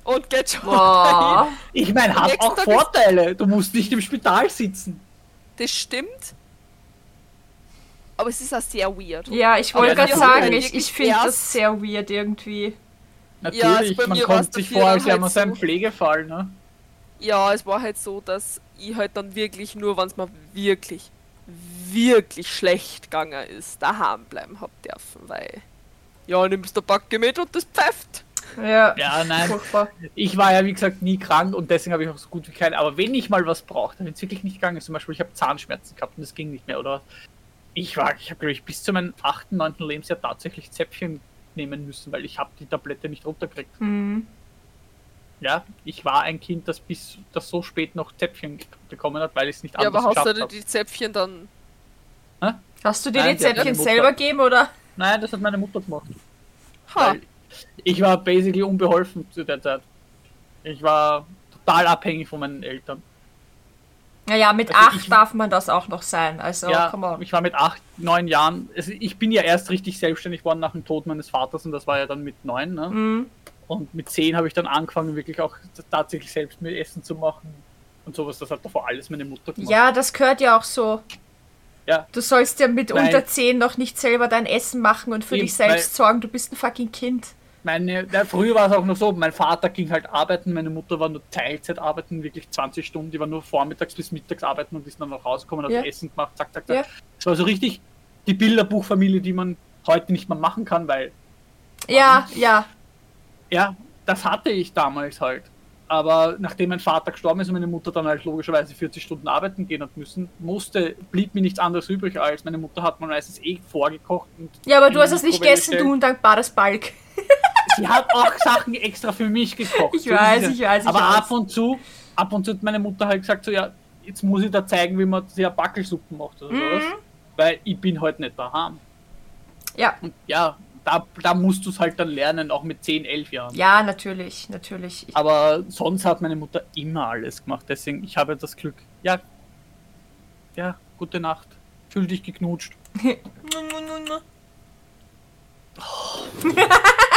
Und geht schon dahin. Ich meine, hat auch Vorteile. Du musst nicht im Spital sitzen. Das stimmt. Aber es ist auch sehr weird. Ja, ich wollte gerade sagen, halt ich, ich finde das sehr weird irgendwie. Natürlich, Ja, also man kommt sich vor, als wäre halt man so ein so. Pflegefall, ne? Ja, es war halt so, dass ich halt dann wirklich nur, wenn es mir wirklich, wirklich schlecht gegangen ist, daheim bleiben hab dürfen, weil ja, nimmst der Backe mit und das pfeift. Ja, Ja, nein. furchtbar. Ich war ja, wie gesagt, nie krank und deswegen habe ich auch so gut wie keine. Aber wenn ich mal was brauchte, wenn es wirklich nicht gegangen ist, zum Beispiel, ich habe Zahnschmerzen gehabt und es ging nicht mehr, oder was. Ich war, ich habe, glaube ich, bis zu meinem 8., 9. Lebensjahr tatsächlich Zäpfchen nehmen müssen, weil ich habe die Tablette nicht runtergekriegt. Mhm. Ja, ich war ein Kind, das bis das so spät noch Zäpfchen bekommen hat, weil ich es nicht Ja, aber anders hast du geschafft dir habe. die Zäpfchen dann. Hast du dir Nein, die Zäpfchen selber gegeben oder? Nein, das hat meine Mutter gemacht. Ha, ich war basically unbeholfen zu der Zeit. Ich war total abhängig von meinen Eltern. Naja, mit Also acht darf man das auch noch sein. Also, ja, ich war mit acht, neun Jahren. Also ich bin ja erst richtig selbstständig geworden nach dem Tod meines Vaters und das war ja dann mit neun. Ne? Mhm. Und mit zehn habe ich dann angefangen, wirklich auch tatsächlich selbst mir Essen zu machen und sowas. Das hat davor alles meine Mutter gemacht. Ja, das gehört ja auch so. Ja. Du sollst ja mit Weil- unter 10 noch nicht selber dein Essen machen und für Eben, dich selbst sorgen. Du bist ein fucking Kind. Meine, ja, früher war es auch noch so, mein Vater ging halt arbeiten, meine Mutter war nur Teilzeit arbeiten, wirklich 20 Stunden, die war nur vormittags bis mittags arbeiten und ist dann noch rausgekommen, hat Ja. Essen gemacht, zack, zack, zack. Ja. Es war so richtig die Bilderbuchfamilie, die man heute nicht mehr machen kann, weil Ja, ja. Ja, das hatte ich damals halt. Aber nachdem mein Vater gestorben ist und meine Mutter dann halt logischerweise 40 Stunden arbeiten gehen hat müssen, musste, blieb mir nichts anderes übrig als meine Mutter hat mir meistens eh vorgekocht. Und Ja, aber du hast es nicht gegessen, du undankbares Balk. Sie hat auch Sachen extra für mich gekocht. Ich weiß, ich weiß, ich Aber weiß. ab und zu, ab und zu hat meine Mutter halt gesagt so, ja, jetzt muss ich da zeigen, wie man sehr Backelsuppen macht oder sowas. Mhm. Weil ich bin halt nicht daheim. Ja, Und ja, da, da musst du es halt dann lernen, auch mit 10, 11 Jahren. ja, natürlich, natürlich. Ich, Aber sonst hat meine Mutter immer alles gemacht. Deswegen, ich habe das Glück. Ja, ja, gute Nacht. Fühl dich geknutscht. Da.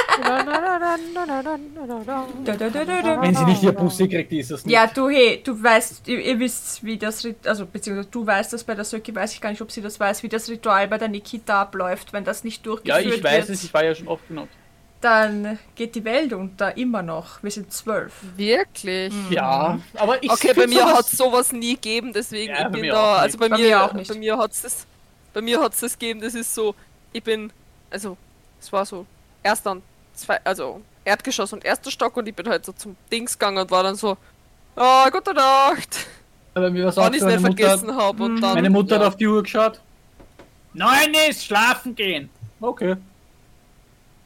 Wenn sie nicht ihr Pussy kriegt, ist es nicht. Ja, du, hey, du weißt, ihr, ihr wisst, wie das Rit also beziehungsweise du weißt das bei der Söki, weiß ich gar nicht, ob sie das weiß, wie das Ritual bei der Nikita abläuft, wenn das nicht ja durchgeführt ich weiß wird, es, ich war ja schon oft genug. dann geht die Welt unter, immer noch. Wir sind zwölf. wirklich? Ja, aber ich Okay, bei mir sowas- hat es sowas nie gegeben, deswegen Ja, ich bei bin mir da, auch also nicht. bei, Bei mir, auch nicht. bei mir das, bei mir hat's das gegeben, das ist so, ich bin, also, es war so, erst dann zwei, also, Erdgeschoss und erster Stock und ich bin halt so zum Dings gegangen und war dann so, ah, gute Nacht, bei mir war es auch wenn ich nicht vergessen habe und dann, meine Mutter ja. hat auf die Uhr geschaut. Neun ist, schlafen gehen. Okay.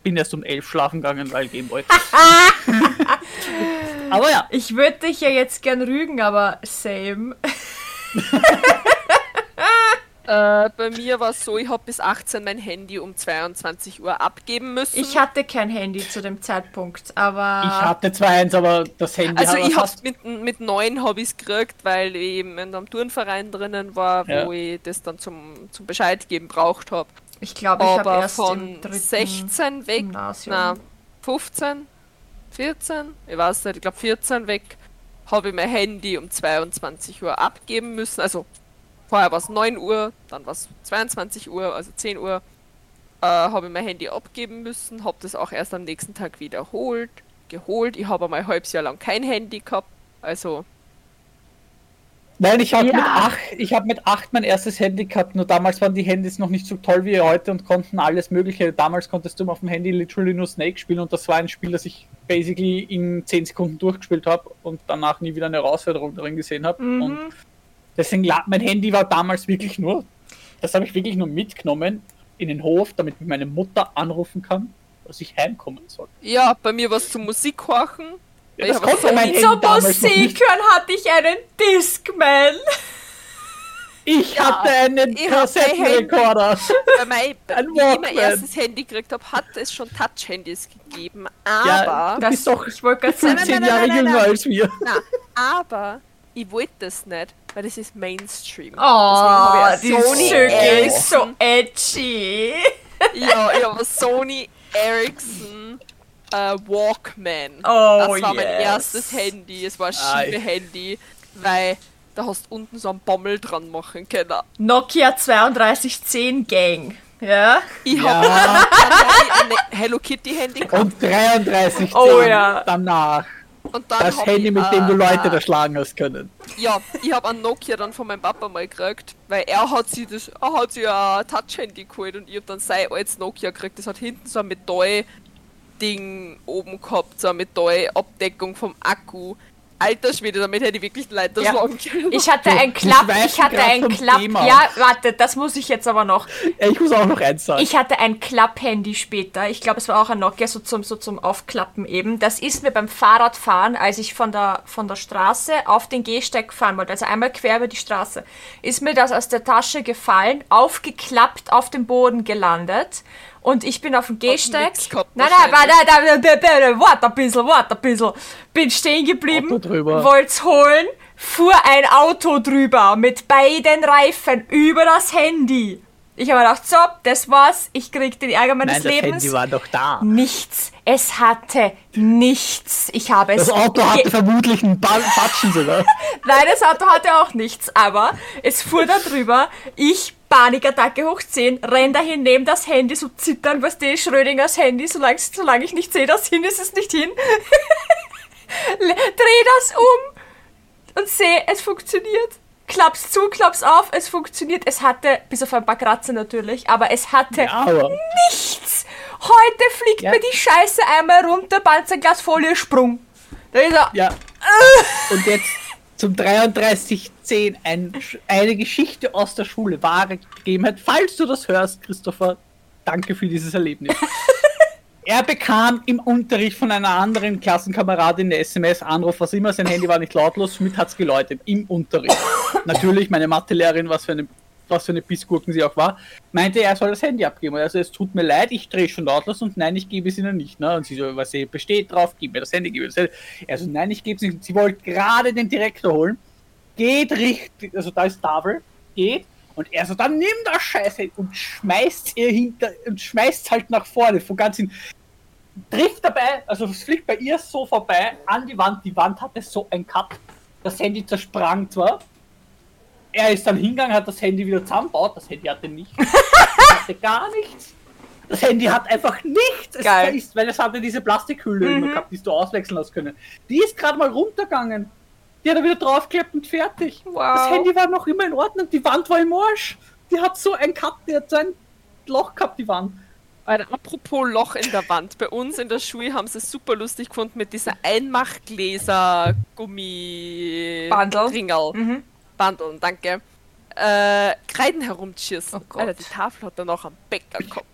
Bin erst um elf schlafen gegangen, weil Gameboy. aber ja, Ich würde dich ja jetzt gern rügen, aber same. Äh, bei mir war es so, ich habe bis 18 mein Handy um 22 Uhr abgeben müssen. Ich hatte kein Handy zu dem Zeitpunkt, aber ich hatte zwar eins, aber das Handy Also ich fast hab's mit, mit neun ich's gekriegt, weil ich eben in einem Turnverein drinnen war, wo Ja. ich das dann zum, zum Bescheid geben braucht habe. ich glaube, ich habe erst von im dritten 16 weg, Gymnasium. na 15, 14, ich weiß nicht, ich glaube 14 weg, habe ich mein Handy um 22 Uhr abgeben müssen. Also vorher war es 9 Uhr, dann war es 22 Uhr, also 10 Uhr. Äh, habe ich mein Handy abgeben müssen, habe das auch erst am nächsten Tag wiederholt, geholt. Ich habe einmal ein halbes Jahr lang kein Handy gehabt, also Nein, ich habe Ja. mit acht, ich habe mit acht mein erstes Handy gehabt. Nur damals waren die Handys noch nicht so toll wie heute und konnten alles Mögliche. Damals konntest du auf dem Handy literally nur Snake spielen und das war ein Spiel, das ich basically in 10 Sekunden durchgespielt habe und danach nie wieder eine Herausforderung drin gesehen habe. Mhm. Und deswegen mein Handy war damals wirklich nur, das habe ich wirklich nur mitgenommen in den Hof, damit ich meine Mutter anrufen kann, dass ich heimkommen soll. ja, bei mir war es zum Musik horchen. Ja, Ich das konnte so mein Handy Zur Musik hören hatte ich einen Discman. Ich Ja, hatte einen Kassettenrekorder. Wie ich mein erstes Handy gekriegt habe, hat es schon Touch-Handys gegeben. Ja, Aber, du Das, bist doch ich wollte gerade sagen, 15 nein, nein, Jahre nein, nein, jünger nein. als wir. na, aber ich wollte das nicht, weil das ist Mainstream. Oh, die Sony ist so edgy. Ja, ich habe Sony Ericsson äh, Walkman. Oh, das war mein yes. erstes Handy. Es war ein Ei. Schiebe-Handy, weil da hast du unten so einen Bommel dran machen können. Nokia 3210 Gang. Ja. Ich Ja. habe ein Hello Kitty Handy gehabt Und 33 Oh ja. danach. Und dann Das Handy, ich, mit dem du äh, Leute erschlagen hast können. Ja, ich habe einen Nokia dann von meinem Papa mal gekriegt, weil er hat sich das, er hat sich ein Touch-Handy geholt und ich hab dann sein altes Nokia gekriegt. Das hat hinten so ein Metall-Ding oben gehabt, so eine Metallabdeckung vom Akku. Alter Schwede, damit hätte ich wirklich Leute Ja. schlagen können. Ich hatte ein Klapp, ich hatte grad ein vom Klapp. Ja, warte, das muss ich jetzt aber noch. Ja, Ich muss auch noch eins sagen. Ich hatte ein Klapp-Handy später. Ich glaube, es war auch ein Nokia, so zum, so zum Aufklappen eben. Das ist mir beim Fahrradfahren, als ich von der, von der Straße auf den Gehsteig fahren wollte, also einmal quer über die Straße, ist mir das aus der Tasche gefallen, aufgeklappt, auf dem Boden gelandet. Und ich bin auf dem Gehsteig. Nein, nein, warte, nein, nein, nein, warte ein bisschen, warte ein bisschen. Bin stehen geblieben, wollt's holen, fuhr ein Auto drüber mit beiden Reifen über das Handy. Ich habe gedacht, so, das war's, ich krieg den Ärger meines Nein, das Lebens. Handy war doch da. Nichts. Es hatte nichts. Ich habe es. Das Auto hatte vermutlich einen Ba- Batschen sogar. Nein, das Auto hatte auch nichts, aber es fuhr da drüber. Ich, Panikattacke hoch 10, renn dahin, nehme das Handy, so zittern, was die Schrödingers Handy, solange, solange ich nicht sehe, das hin ist es nicht hin. Dreh das um und sehe, es funktioniert. Klapp's zu, klapp's auf, es funktioniert. Es hatte, bis auf ein paar Kratzer natürlich, aber es hatte Ja, aber nichts. Heute fliegt Ja. mir die Scheiße einmal runter, Panzerglasfolie, Sprung. Da ist er. ja. Und jetzt zum 3310 ein, eine Geschichte aus der Schule, wahre Gegebenheit. Falls du das hörst, Christopher, danke für dieses Erlebnis. Er bekam im Unterricht von einer anderen Klassenkameradin eine SMS-Anruf, was immer, sein Handy war nicht lautlos, hat es geläutet, im Unterricht. Natürlich, meine Mathelehrerin, was für eine, was für eine Bissgurken sie auch war, meinte, er soll das Handy abgeben. Also es tut mir leid, ich drehe schon lautlos und nein, ich gebe es ihnen nicht. Ne? Und sie so, was sie besteht drauf, gib mir das Handy, gib mir das Handy. Er so, nein, ich gebe es nicht. Sie wollte gerade den Direktor holen, geht richtig, also da ist Tafel, geht und er so, dann nimm das Scheiße und schmeißt ihr hinter und schmeißt halt nach vorne, von ganz hin. Trifft dabei, also es fliegt bei ihr so vorbei an die Wand. Die Wand hatte so ein Cut. Das Handy zersprang zwar. Er ist dann hingegangen, hat das Handy wieder zusammengebaut. Das Handy hatte nichts. Das hatte gar nichts. Das Handy hat einfach nichts. Es Geil. ist, weil es hatte diese Plastikhülle immer gehabt, die du auswechseln hast können. Die ist gerade mal runtergegangen. Die hat er wieder draufgeklebt und fertig. Wow. Das Handy war noch immer in Ordnung. Die Wand war im Arsch. Die hat so ein Cut, die hat so ein Loch gehabt, die Wand. Weil, apropos Loch in der Wand. Bei uns in der Schule haben sie es super lustig gefunden mit dieser Einmachgläser Gummi Bandel. Mhm. Bandeln, danke. Äh, Kreiden herumschießen. Oh. Alter, die Tafel hat dann auch am Bäcker gehabt.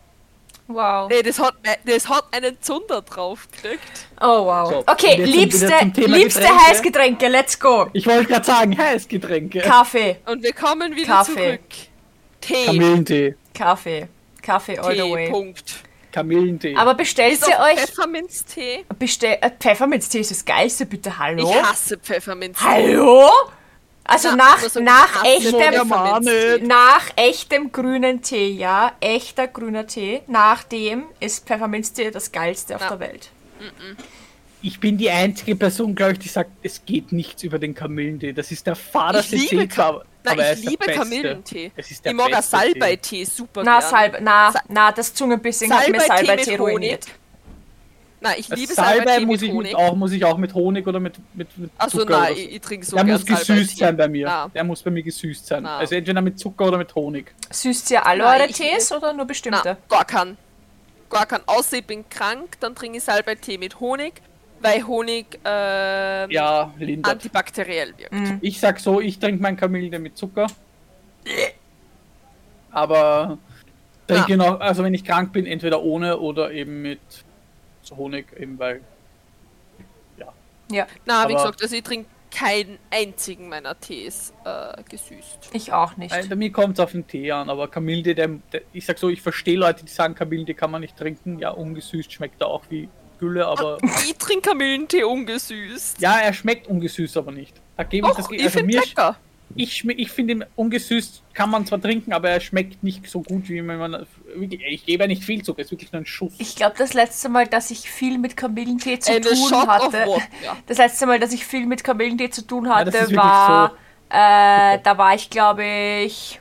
Wow. Nee, das hat, äh, das hat einen Zunder drauf gekriegt. Oh wow. So, okay, liebste, liebste Getränke. Heißgetränke, let's go. Ich wollte gerade sagen, Heißgetränke. Kaffee, Und wir kommen wieder Kaffee. zurück. Tee. Kamillentee. Kaffee, Kaffee all the Tee, way. Punkt. Kamillentee. Aber bestellt Ist ihr euch Pfefferminztee? bestell, äh, Pfefferminztee ist das geilste, bitte hallo. Ich hasse Pfefferminztee. Hallo? Also Na, nach, so nach echtem nach echtem grünen Tee, ja, echter grüner Tee, nach dem ist Pfefferminztee das geilste auf Na. der Welt. ich bin die einzige Person, glaube ich, die sagt, es geht nichts über den Kamillentee. Das ist der faderste Tee, aber, Na, aber er ich ist der liebe beste. Kamillentee. Ich mag. Salbeitee super Na, gern. Salbe, na, na, das Zungenbissen hat mir Salbeitee ruiniert. Nein, ich liebe Salbei Salbeitee muss mit ich Honig. mit, auch, muss ich auch mit Honig oder mit, mit, mit Achso, Zucker nein, oder so. ich, ich trinke so Der muss gesüßt sein bei mir. Na. Der muss bei mir gesüßt sein. Na. Also entweder mit Zucker oder mit Honig. Süßt ihr alle Nein, eure Tees oder nur bestimmte? Na, gar keinen. Gar keinen. Außer ich bin krank, dann trinke ich Salbeitee mit Honig, weil Honig ähm, Ja, lindert. antibakteriell wirkt. Mhm. Ich sag so, ich trinke meinen Kamillentee mit Zucker. Aber trinke Ja. noch, also wenn ich krank bin, entweder ohne oder eben mit so Honig, eben weil. Ja, Na, wie gesagt, also ich trinke keinen einzigen meiner Tees äh, gesüßt. ich auch nicht. Äh, Bei mir kommt es auf den Tee an, aber Kamillentee, der, der, ich sag so, ich verstehe Leute, die sagen, Kamillentee kann man nicht trinken. Ja, ungesüßt schmeckt er auch wie Gülle, aber. Ich trinke Kamillentee ungesüßt. ja, er schmeckt ungesüßt, aber nicht. Da gebe ich das. ich Also finde mir, lecker. ich, ich finde ihn ungesüßt kann man zwar trinken, aber er schmeckt nicht so gut, wie wenn man. Ich gebe ja nicht viel Zucker, es ist wirklich nur ein Schuss. Ich glaube, das letzte Mal, dass ich viel mit Kamillentee zu Eine tun Shot hatte, Wodka. das letzte Mal, dass ich viel mit Kamillentee zu tun hatte, wirklich war, so. äh, da war ich, glaube ich,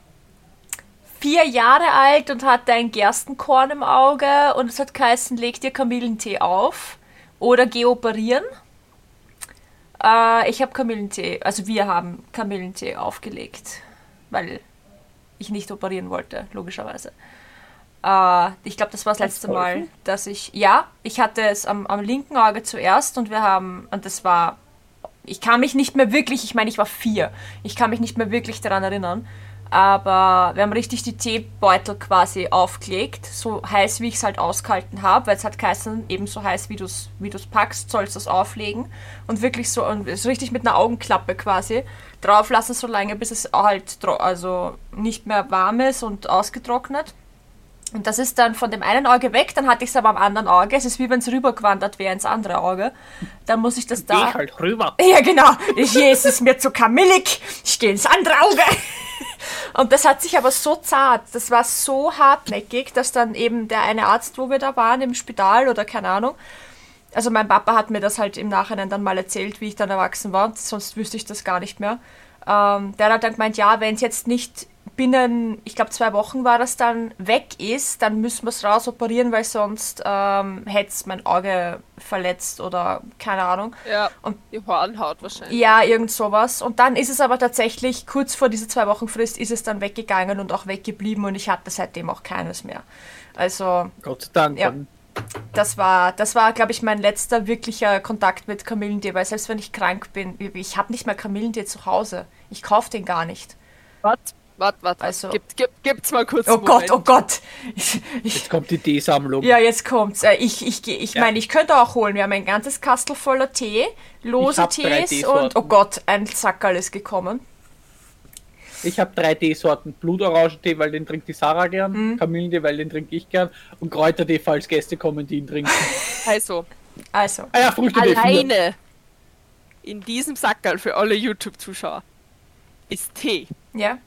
vier Jahre alt und hatte ein Gerstenkorn im Auge und es hat geheißen, leg dir Kamillentee auf oder geh operieren. Äh, ich habe Kamillentee, also wir haben Kamillentee aufgelegt, weil ich nicht operieren wollte, logischerweise. Äh, ich glaube, das war das letzte Mal, dass ich, ja, ich hatte es am, am linken Auge zuerst und wir haben, und das war, ich kann mich nicht mehr wirklich, ich meine, ich war vier, ich kann mich nicht mehr wirklich daran erinnern, aber wir haben richtig die Teebeutel quasi aufgelegt, so heiß wie ich es halt ausgehalten habe, weil es hat geheißen, ebenso heiß wie du es wie packst, sollst du es auflegen und wirklich so, und so richtig mit einer Augenklappe quasi drauf lassen, so lange bis es halt also nicht mehr warm ist und ausgetrocknet. Und das ist dann von dem einen Auge weg, dann hatte ich es aber am anderen Auge. Es ist wie wenn es rübergewandert wäre ins andere Auge. Dann muss ich das da. Ich halt rüber. Ja, genau. Hier ist es mir zu kamillig. Ich gehe ins andere Auge. Und das hat sich aber so zart, das war so hartnäckig, dass dann eben der eine Arzt, wo wir da waren, im Spital oder keine Ahnung, also mein Papa hat mir das halt im Nachhinein dann mal erzählt, wie ich dann erwachsen war, sonst wüsste ich das gar nicht mehr. Ähm, der hat dann gemeint, ja, wenn es jetzt nicht binnen, ich glaube, zwei Wochen war das dann weg ist, dann müssen wir es rausoperieren, weil sonst ähm, hätte es mein Auge verletzt oder keine Ahnung. Ja, und die Hornhaut wahrscheinlich. Ja, irgend sowas. Und dann ist es aber tatsächlich, kurz vor dieser zwei Wochen Frist, ist es dann weggegangen und auch weggeblieben und ich hatte seitdem auch keines mehr. Also. Gott sei Dank. Ja, das war, das war, glaube ich, mein letzter wirklicher Kontakt mit Kamillentee, weil selbst wenn ich krank bin, ich habe nicht mehr Kamillentee zu Hause. Ich kaufe den gar nicht. Was? Warte, warte, also, gib, gib, gibt's mal kurz. Oh Gott, oh Gott. Ich, jetzt kommt die Teesammlung. Ja, jetzt kommt's. Äh, ich, ich, ich ja. meine, ich könnte auch holen. Wir haben ein ganzes Kastel voller Tee, lose Tees und, oh Gott, ein Sackerl ist gekommen. Ich habe drei Teesorten. Blutorangentee, weil den trinkt die Sarah gern. Mhm. Kamillentee, weil den trinke ich gern. Und Kräutertee, falls Gäste kommen, die ihn trinken. Also. Also. Ah ja, Alleine in diesem Sackerl für alle YouTube-Zuschauer ist Tee. Ja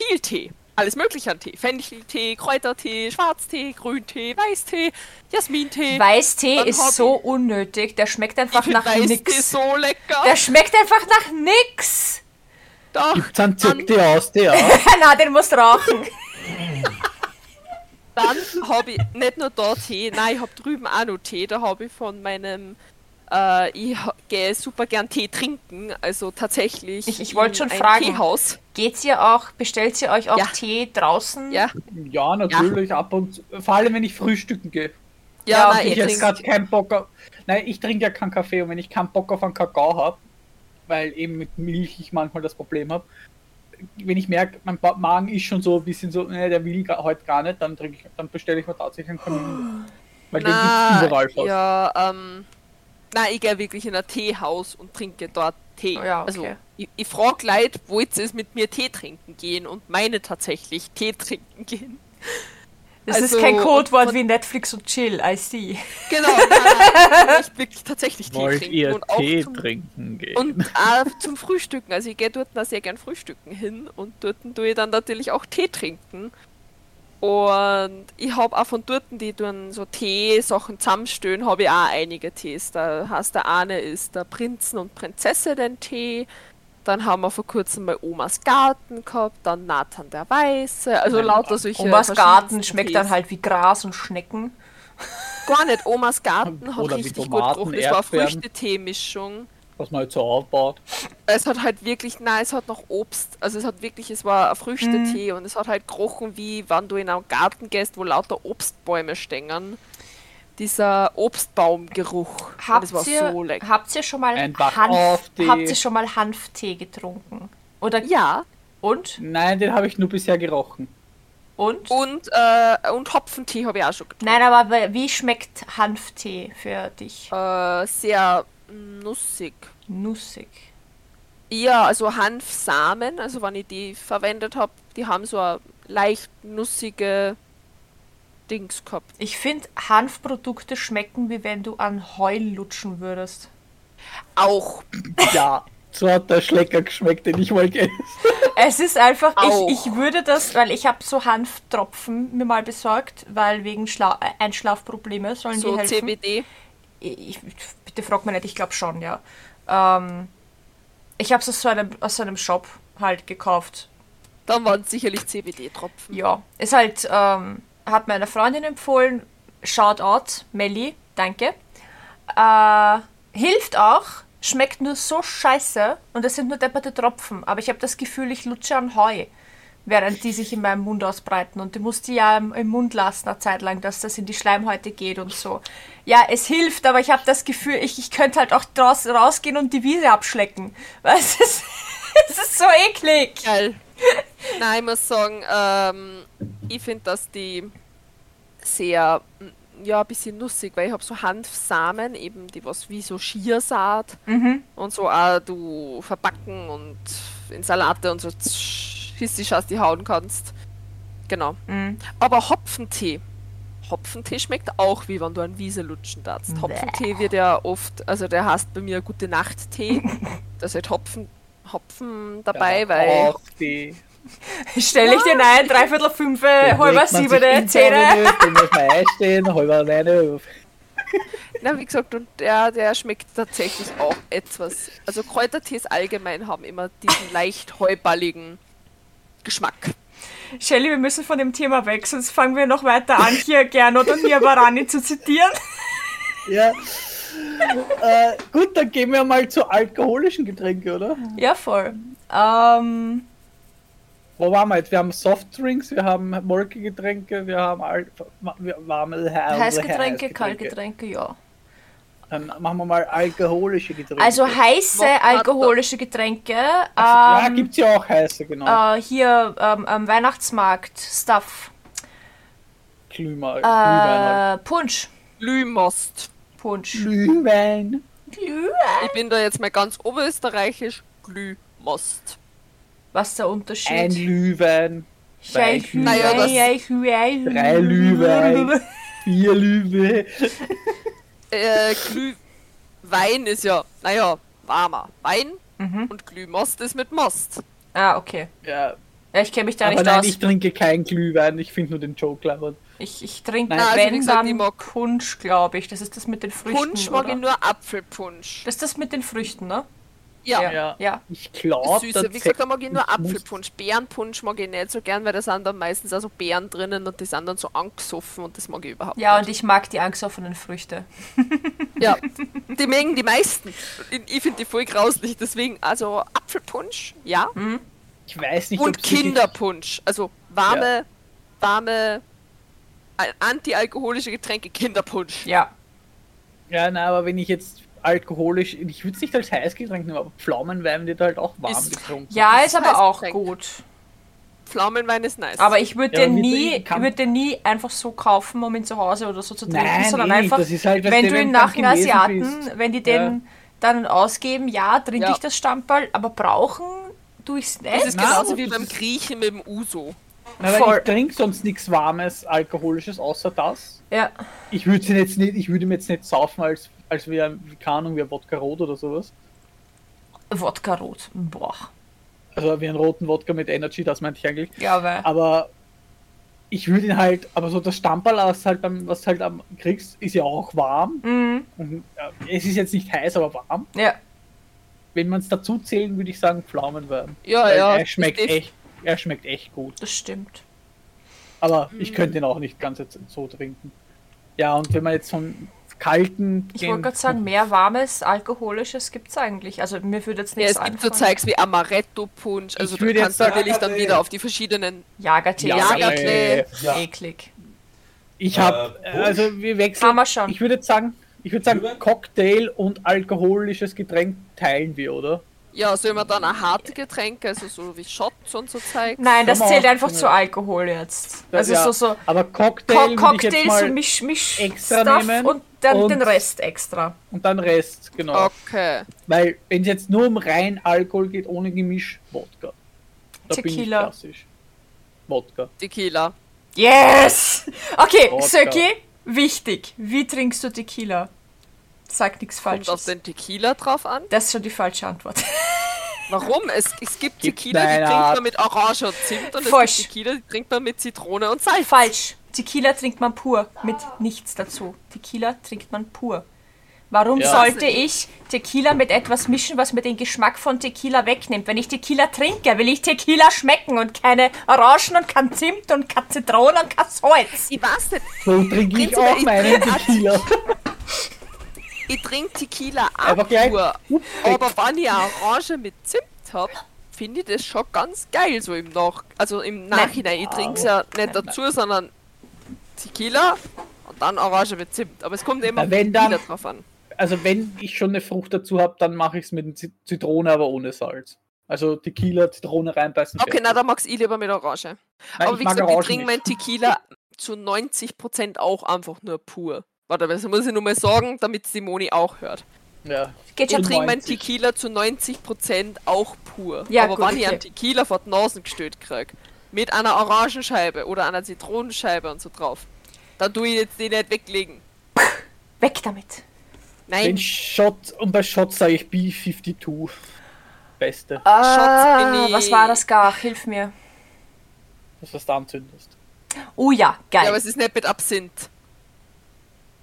viel Tee. Alles mögliche an Tee. Fencheltee, Kräutertee, Schwarztee, Grüntee, Weißtee, Jasmintee. Weißtee ist so unnötig. Der schmeckt einfach nach Weißtee nix. so lecker. Der schmeckt einfach nach nix. Doch. Gibt's einen Zucktee aus dir? Na, den musst du rauchen. Dann habe ich nicht nur da Tee, nein, ich habe drüben auch noch Tee. Da habe ich von meinem äh, ich gehe super gern Tee trinken, also tatsächlich. Ich, ich wollte schon fragen, Teehaus. geht's ihr auch, bestellt ihr euch auch ja. Tee draußen? Ja, ja natürlich, ja. ab und vor allem wenn ich frühstücken gehe. Ja, ja nein, ich jetzt gerade keinen Bock auf. Nein, ich trinke ja keinen Kaffee und wenn ich keinen Bock auf einen Kakao habe, weil eben mit Milch ich manchmal das Problem habe, wenn ich merke, mein Magen ist schon so ein bisschen so, ne, der will heute gar nicht, dann trinke ich, dann bestelle ich mir tatsächlich einen Kamin. Weil Na, den gibt's überall fast. Ja, ähm, Nein, ich gehe wirklich in ein Teehaus und trinke dort Tee. Oh ja, also, okay. Also ich, ich frage Leute, wo jetzt es mit mir Tee trinken gehen und meine tatsächlich Tee trinken gehen. Das also, ist kein Codewort wie Netflix und Chill, I see. Genau, nein, ich wirklich tatsächlich Tee Wollt trinken. Ihr und Tee zum, trinken gehen. Und äh, zum Frühstücken. Also ich gehe dort da sehr gern frühstücken hin und dort tue ich dann natürlich auch Tee trinken. Und ich habe auch von dort, die tun so Tee-Sachen zusammenstellen, habe ich auch einige Tees. Da heißt der eine ist der Prinzen und Prinzessin Tee. Dann haben wir vor kurzem mal Omas Garten gehabt, dann Nathan der Weiße. Also Nein, lauter solche. Omas Garten schmeckt Tees. dann halt wie Gras und Schnecken. Gar nicht. Omas Garten hat richtig gut gerochen. Das war Früchte-Tee-Mischung was man halt so aufbaut. Es hat halt wirklich, nein, es hat noch Obst. Also es hat wirklich, es war ein Früchtetee mhm. und es hat halt gerochen, wie wenn du in einen Garten gehst, wo lauter Obstbäume stehen. Dieser Obstbaumgeruch. Habt, das war ihr, so lecker. habt ihr schon mal Hanf, habt ihr schon mal Hanftee getrunken? Oder ja. Und? Nein, den habe ich nur bisher gerochen. Und? Und, äh, und Hopfentee habe ich auch schon getrunken. Nein, aber wie schmeckt Hanftee für dich? Äh, sehr Nussig. Nussig. Ja, also Hanfsamen, also wenn ich die verwendet habe, die haben so eine leicht nussige Dings gehabt. Ich finde, Hanfprodukte schmecken, wie wenn du an Heu lutschen würdest. Auch. Ja, so hat der Schlecker geschmeckt, den ich mal gegessen Es ist einfach, ich, ich würde das, weil ich habe so Hanftropfen mir mal besorgt, weil wegen Schla Einschlafprobleme sollen so die helfen. CBD? Ich, bitte frag mich nicht, ich glaube schon, ja. Ähm, ich habe es aus, so einem, aus so einem Shop halt gekauft. Dann waren es sicherlich CBD-Tropfen. Ja, ist halt, ähm, hat meine Freundin empfohlen. Shoutout, Melli, danke. Äh, hilft auch, schmeckt nur so scheiße und es sind nur depperte Tropfen. Aber ich habe das Gefühl, ich lutsche an Heu, während die sich in meinem Mund ausbreiten. Und die musste ja im, Mund lassen eine Zeit lang, dass das in die Schleimhäute geht und so. Ja, es hilft, aber ich habe das Gefühl, ich, ich könnte halt auch draus, rausgehen und die Wiese abschlecken. Weil es ist, es ist so eklig. Geil. Nein, ich muss sagen, ähm, ich finde, dass die sehr, mm, ja, ein bisschen nussig, weil ich habe so Hanfsamen, eben die was wie so Schiersaat und so auch du verbacken und in Salate und so histisch aus die hauen kannst. Genau. Mhm. Aber Hopfentee. Hopfentee schmeckt auch wie wenn du an Wiese lutschen darfst. Hopfentee wird ja oft, also der heißt bei mir gute Nacht Tee. da ist halt Hopfen, Hopfen dabei, Ja, weil die. Stelle ich dir ein, dreiviertel fünf, halber siebene, zehn. Du musst mal einstehen, halber neune. Na, wie gesagt, und der, der schmeckt tatsächlich auch etwas. Also Kräutertees allgemein haben immer diesen leicht heuballigen Geschmack. Shelly, wir müssen von dem Thema weg, sonst fangen wir noch weiter an, hier Gernot und Niabarani zu zitieren. Ja. äh, gut, dann gehen wir mal zu alkoholischen Getränken, oder? Ja, voll. Ähm, Wo waren wir jetzt? Wir haben Softdrinks, wir haben molkige Getränke, wir haben Al warme Heißgetränke, Kaltgetränke, ja. Dann machen wir mal alkoholische Getränke. Also heiße alkoholische Getränke. ja, Ähm, gibt's ja auch heiße, genau. äh, hier ähm, am Weihnachtsmarkt, Stuff. Glühwein. Äh, Punsch. Glühmost. Punsch. Glühwein. Glühwein. Ich bin da jetzt mal ganz oberösterreichisch. Glühmost. Was ist der Unterschied? Ein Glühwein. zwei Glühwein. Naja, das- Drei Drei Glühwein. Vier Glühwein. Äh, Glühwein ist ja, naja, warmer Wein Mhm. und Glühmost ist mit Most. Ah, okay. Ja, Ja, ich kenne mich da aber nicht nein, aus. ich trinke kein Glühwein, ich finde nur den Joke clever. Ich, ich trinke, Nein, also wenn gesagt, dann mag- Punsch, glaube ich. Das ist das mit den Früchten, Punsch mag oder? ich nur Apfelpunsch. Das ist das mit den Früchten, ne? Ja, Ja. Ja. ja. Ich glaube, Süße. Wie gesagt, da mag ich nur Apfelpunsch. Beerenpunsch mag ich nicht so gern, weil da sind dann meistens also Beeren drinnen und die sind dann so angesoffen und das mag ich überhaupt Ja, nicht. und ich mag die angesoffenen Früchte. Ja, die mögen die meisten. Ich, finde die voll grauslich, deswegen, also Apfelpunsch, ja. Ich weiß nicht, Und Kinderpunsch. Also warme, warme, al- antialkoholische Getränke, Kinderpunsch. Ja. Ja, na, aber wenn ich jetzt alkoholisch, ich würde es nicht als Heißgetränk nehmen, aber Pflaumenwein wird halt auch warm Ist- getrunken. Ja, Das ist aber auch gut. Pflaumenwein ist nice. Aber ich würde Ja, den nie, den nie einfach so kaufen, um ihn zu Hause oder so zu trinken, Nein, sondern eh einfach, Das ist halt, wenn du, ihn nach den Asiaten, bist. wenn die den dann ausgeben, ja, trinke Ja. ich das Stammball, aber brauchen tue ich es das nicht. ist Na, genauso wie das beim ist- Griechen mit dem Uso. Na, weil Voll. ich trinke sonst nichts Warmes, Alkoholisches, außer das. Ja. Ich würde ihn jetzt nicht, ich würde jetzt nicht saufen, als, als wie, ein- wie, keine Ahnung, wie ein Wodka Rot oder sowas. Wodka rot. Boah. Also wie einen roten Wodka mit Energy, das meinte ich eigentlich. Ja, weil. Aber ich würde ihn halt, aber so das Stammball, was halt beim, was halt am kriegst, ist ja auch warm. Mhm. Und, äh, es ist jetzt nicht heiß, aber warm. Ja. Wenn man es dazu zählen, würde ich sagen Pflaumenwein. Ja, Weil ja. Er schmeckt echt, er schmeckt echt gut. Das stimmt. Aber ich Mhm. könnte ihn auch nicht ganz jetzt so trinken. Ja, und wenn man jetzt von kalten. Ich gehen- wollte gerade sagen, mehr warmes, alkoholisches gibt es eigentlich. Also mir würde jetzt Ja, nichts es gibt so. Zeugs wie Amaretto-Punsch. Also Ich du würde kannst natürlich dann wieder auf die verschiedenen Jagertee. Ja, Jagertee. eklig. Ja. eklig. Ich habe, Äh, Punsch? also wir wechseln. Haben wir schon. Ich würde jetzt sagen, ich würde sagen? Cocktail und alkoholisches Getränk teilen wir, oder? Ja, sollen wir dann auch harte Getränke, also so wie Shots und so Zeugs? Nein, das man zählt einfach zu Alkohol jetzt. Das- Also ja. so, so Aber Cocktail Co würde ich jetzt Cocktails mal und Misch, Misch extra Stuff nehmen und dann und- den Rest extra. und dann Rest, genau. Okay. Weil wenn es jetzt nur um rein Alkohol geht, ohne Gemisch, Wodka. Da bin ich Tequila. klassisch. Wodka. Tequila. Yes! Okay, Wodka. Söki, wichtig. Wie trinkst du Tequila? Sag nichts Kommt auf Falsches. den Tequila drauf an. Das ist schon die falsche Antwort. Warum? Es, es gibt Gibt Tequila, die trinkt Art. man mit Orange und Zimt und Falsch. es gibt Tequila, die trinkt man mit Zitrone und Salz. Falsch. Tequila trinkt man pur, mit nichts dazu. Tequila trinkt man pur. Warum Ja. sollte ich Tequila mit etwas mischen, was mir den Geschmack von Tequila wegnimmt? Wenn ich Tequila trinke, will ich Tequila schmecken und keine Orangen und kein Zimt und keine Zitrone und kein Salz. Ich weiß nicht, So trinke ich auch meinen Tequila. ich trinke Tequila Einfach auch gleich. Aber wenn ich eine Orange mit Zimt habe, finde ich das schon ganz geil, so im Nach... Also im Nachhinein. Ich trinke es ja nicht dazu, sondern Tequila und dann Orange mit Zimt. Aber es kommt immer wenn Tequila dann- drauf an. Also wenn ich schon eine Frucht dazu habe, dann mache ich es mit Zit- Zitrone, aber ohne Salz. Also Tequila, Zitrone reinbeißen. Okay, fertig. na, dann mag's ich lieber mit Orange. Nein, Aber ich wie gesagt, ich trinke mein. Tequila zu 90% auch einfach nur pur. Warte, das muss ich nur mal sagen, damit Simoni auch hört. Ja. Ich trinke mein 90. Tequila zu 90% auch pur. Ja, Aber gut, wenn ich okay. einen Tequila vor die Nasen gestellt krieg, mit einer Orangenscheibe oder einer Zitronenscheibe und so drauf, dann tue ich jetzt die nicht weglegen. Weg damit. Den Nein, Shot, und bei Shots sage ich B52. Beste. Ah, ich- was war das gar? Hilf mir. Das, was du anzündest. Oh ja, geil. ja, aber es ist nicht mit Absinth.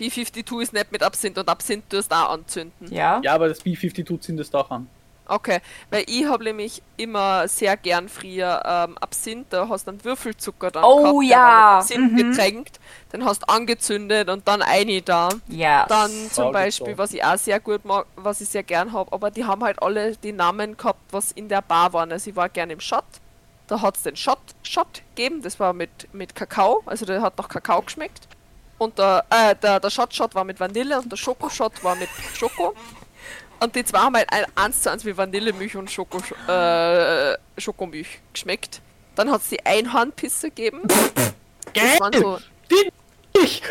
B52 ist nicht mit Absinth und Absinth tust du auch anzünden. ja. Ja, aber das B52 zündest du auch an. Okay, weil ich habe nämlich immer sehr gern früher ähm, Absinth, da hast du einen Würfelzucker dann Oh gehabt, ja, Absinth mhm. getränkt, den hast du angezündet und dann eine da. Ja. Dann zum ich Beispiel, so. was ich auch sehr gut mag, was ich sehr gern habe, aber die haben halt alle die Namen gehabt, was in der Bar waren. Also ich war gern im Shot, da hat es den Shot, Shot gegeben, das war mit, mit Kakao, also der hat nach Kakao geschmeckt. Und der, äh, der, der Shot Shot war mit Vanille und der Schoko Shot war mit Schoko. Und die zwei haben halt ein, eins zu eins wie Vanillemilch und Schoko, äh, Schokomilch geschmeckt. Dann hat es die Einhornpisse gegeben. Das waren so, Ich!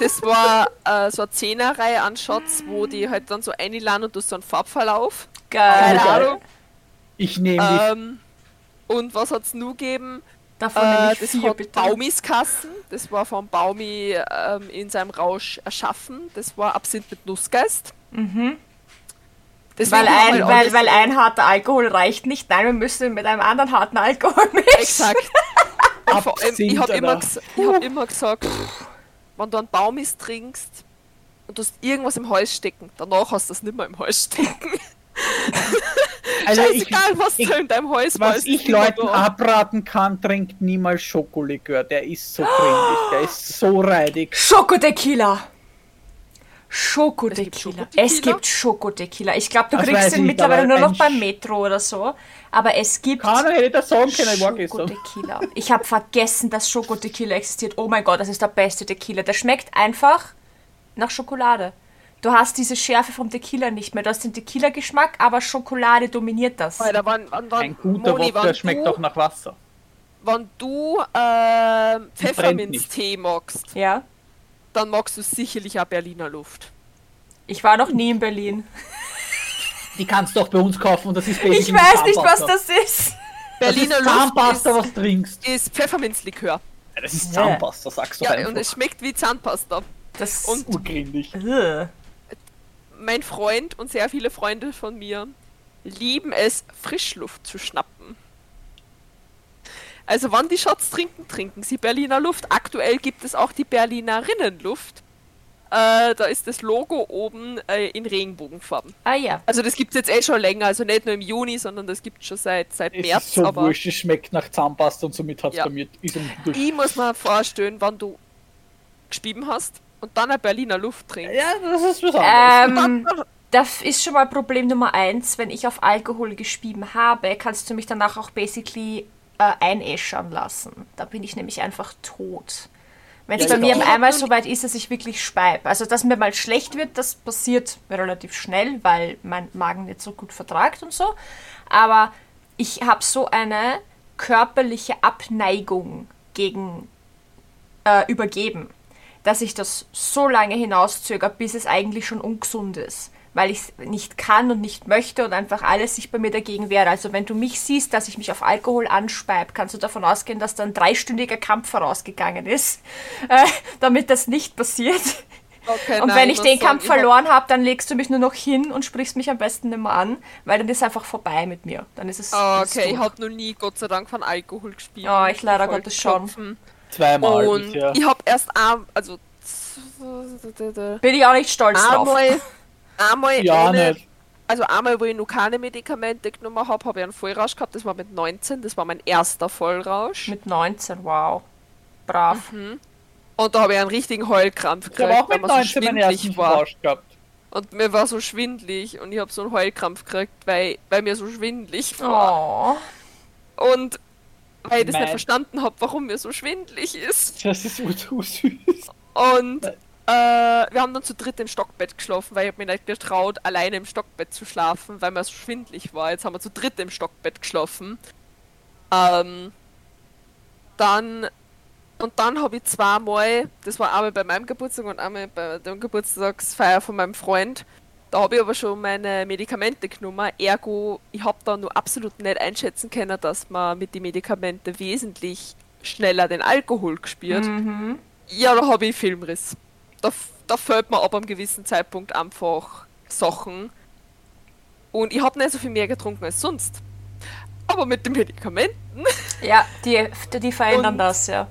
das war äh, so eine Zehnerreihe an Shots, wo die halt dann so einladen und du hast so einen Farbverlauf. geil. Keine geil. Ahnung. Ich nehme. Ähm, und was hat's nur gegeben? Davon Äh, nehme ich das vier, hat bitte. Baumis Kassen. Das war von Baumi ähm, in seinem Rausch erschaffen. Das war Absinth mit Nussgeist. Mhm. Weil ein, weil, weil ein harter Alkohol reicht nicht. Nein, wir müssen mit einem anderen harten Alkohol mischen. Exakt. Allem, ich habe Absinth, immer, ich hab immer gesagt, wenn du einen Baumis trinkst und du hast irgendwas im Hals stecken, danach hast du das nicht mehr im Hals stecken. Also ich, Scheißegal, was ich- da in deinem Hals war. was ich Leuten da. abraten kann, trinkt niemals Schokolikör. Der ist so crindig, der ist so reidig. Schokotequila. Schokotequila. Es gibt Schokotequila. Ich glaube, du Das kriegst ihn ich, mittlerweile nur noch beim Metro oder so. Aber es gibt Keiner hätte das sagen können, ich gestern. Schokotequila. Ich habe vergessen, dass Schokotequila existiert. Oh mein Gott, das ist der beste Tequila. Der schmeckt einfach nach Schokolade. Du hast diese Schärfe vom Tequila nicht mehr. Du hast den Tequila-Geschmack, aber Schokolade dominiert das. Alter, wann, wann, wann, Ein guter Moni, Wodka schmeckt du, auch nach Wasser. Wenn du nicht. Pfefferminztee magst, Ja. dann magst du sicherlich auch Berliner Luft. Ich war noch nie in Berlin. Die kannst du auch bei uns kaufen und das ist Ich weiß nicht, was das ist. Berliner das ist Luft Zahnpasta, ist, was trinkst. ist Pfefferminzlikör. Ja, Das ist. Zahnpasta, sagst du Ja, einfach. und es schmeckt wie Zahnpasta. Das Urgrindig. Ugh. Mein Freund und sehr viele Freunde von mir lieben es, Frischluft zu schnappen. Also wann die Shots trinken, trinken sie Berliner Luft. Aktuell gibt es auch die Berlinerinnenluft. Äh, da ist das Logo oben äh, in Regenbogenfarben. Ah ja. Also das gibt es jetzt eh schon länger, also nicht nur im Juni, sondern das gibt es schon seit, seit Es März. ist so aber wurscht, es schmeckt nach Zahnpasta und somit hat es Ja. bei mir ich muss mir vorstellen, wann du gespieben hast und dann eine Berliner Luft trinkst. Ja, das ist was anderes. Ähm, das ist schon mal Problem Nummer eins. Wenn ich auf Alkohol gespieben habe, kannst du mich danach auch basically äh, einäschern lassen. Da bin ich nämlich einfach tot. Wenn es Ja, bei mir einmal so weit ist, dass ich wirklich speib. Also, dass mir mal schlecht wird, das passiert relativ schnell, weil mein Magen nicht so gut vertragt und so. Aber ich habe so eine körperliche Abneigung gegen äh, Übergeben, dass ich das so lange hinauszögere, bis es eigentlich schon ungesund ist. Weil ich es nicht kann und nicht möchte und einfach alles sich bei mir dagegen wehrt. Also wenn du mich siehst, dass ich mich auf Alkohol anspeib, kannst du davon ausgehen, dass da ein dreistündiger Kampf vorausgegangen ist, äh, damit das nicht passiert. Okay, Und nein, wenn ich den Kampf ich verloren habe, dann legst du mich nur noch hin und sprichst mich am besten nicht mehr an, weil dann ist einfach vorbei mit mir. Dann ist es. Ist okay, ich habe noch nie Gott sei Dank von Alkohol gespielt. Ja, ich leider Gottes schon. Zweimal Und bisher. ich habe erst ein, also Bin ich auch nicht stolz drauf. einmal, Einmal Ja, ohne, nicht. also einmal, wo ich noch keine Medikamente genommen habe, habe ich einen Vollrausch gehabt. Das war mit 19, das war mein erster Vollrausch. Mit 19, wow. Brav. Und da habe ich einen richtigen Heulkrampf Ich habe auch weil mit so 19 meinen ersten schwindelig war. Rausch gehabt. Und mir war so schwindlig und ich habe so einen Heulkrampf gekriegt, weil, weil mir so schwindlig war. Oh. Und weil ich das nicht verstanden habe, warum mir so schwindlig ist. Das ist so, so süß. Und äh, wir haben dann zu dritt im Stockbett geschlafen, weil ich hab mir nicht getraut, alleine im Stockbett zu schlafen, weil mir so schwindlig war. Jetzt haben wir zu dritt im Stockbett geschlafen. Ähm, dann und dann habe ich zweimal, das war einmal bei meinem Geburtstag und einmal bei der Geburtstagsfeier von meinem Freund, da habe ich aber schon meine Medikamente genommen. Ergo, ich habe da nur absolut nicht einschätzen können, dass man mit den Medikamenten wesentlich schneller den Alkohol gespürt. Mhm. Ja, da habe ich Filmriss. Da, da fällt mir ab einem gewissen Zeitpunkt einfach Sachen. Und ich habe nicht so viel mehr getrunken als sonst. Aber mit den Medikamenten. Ja, die, die verändern Und- das, ja.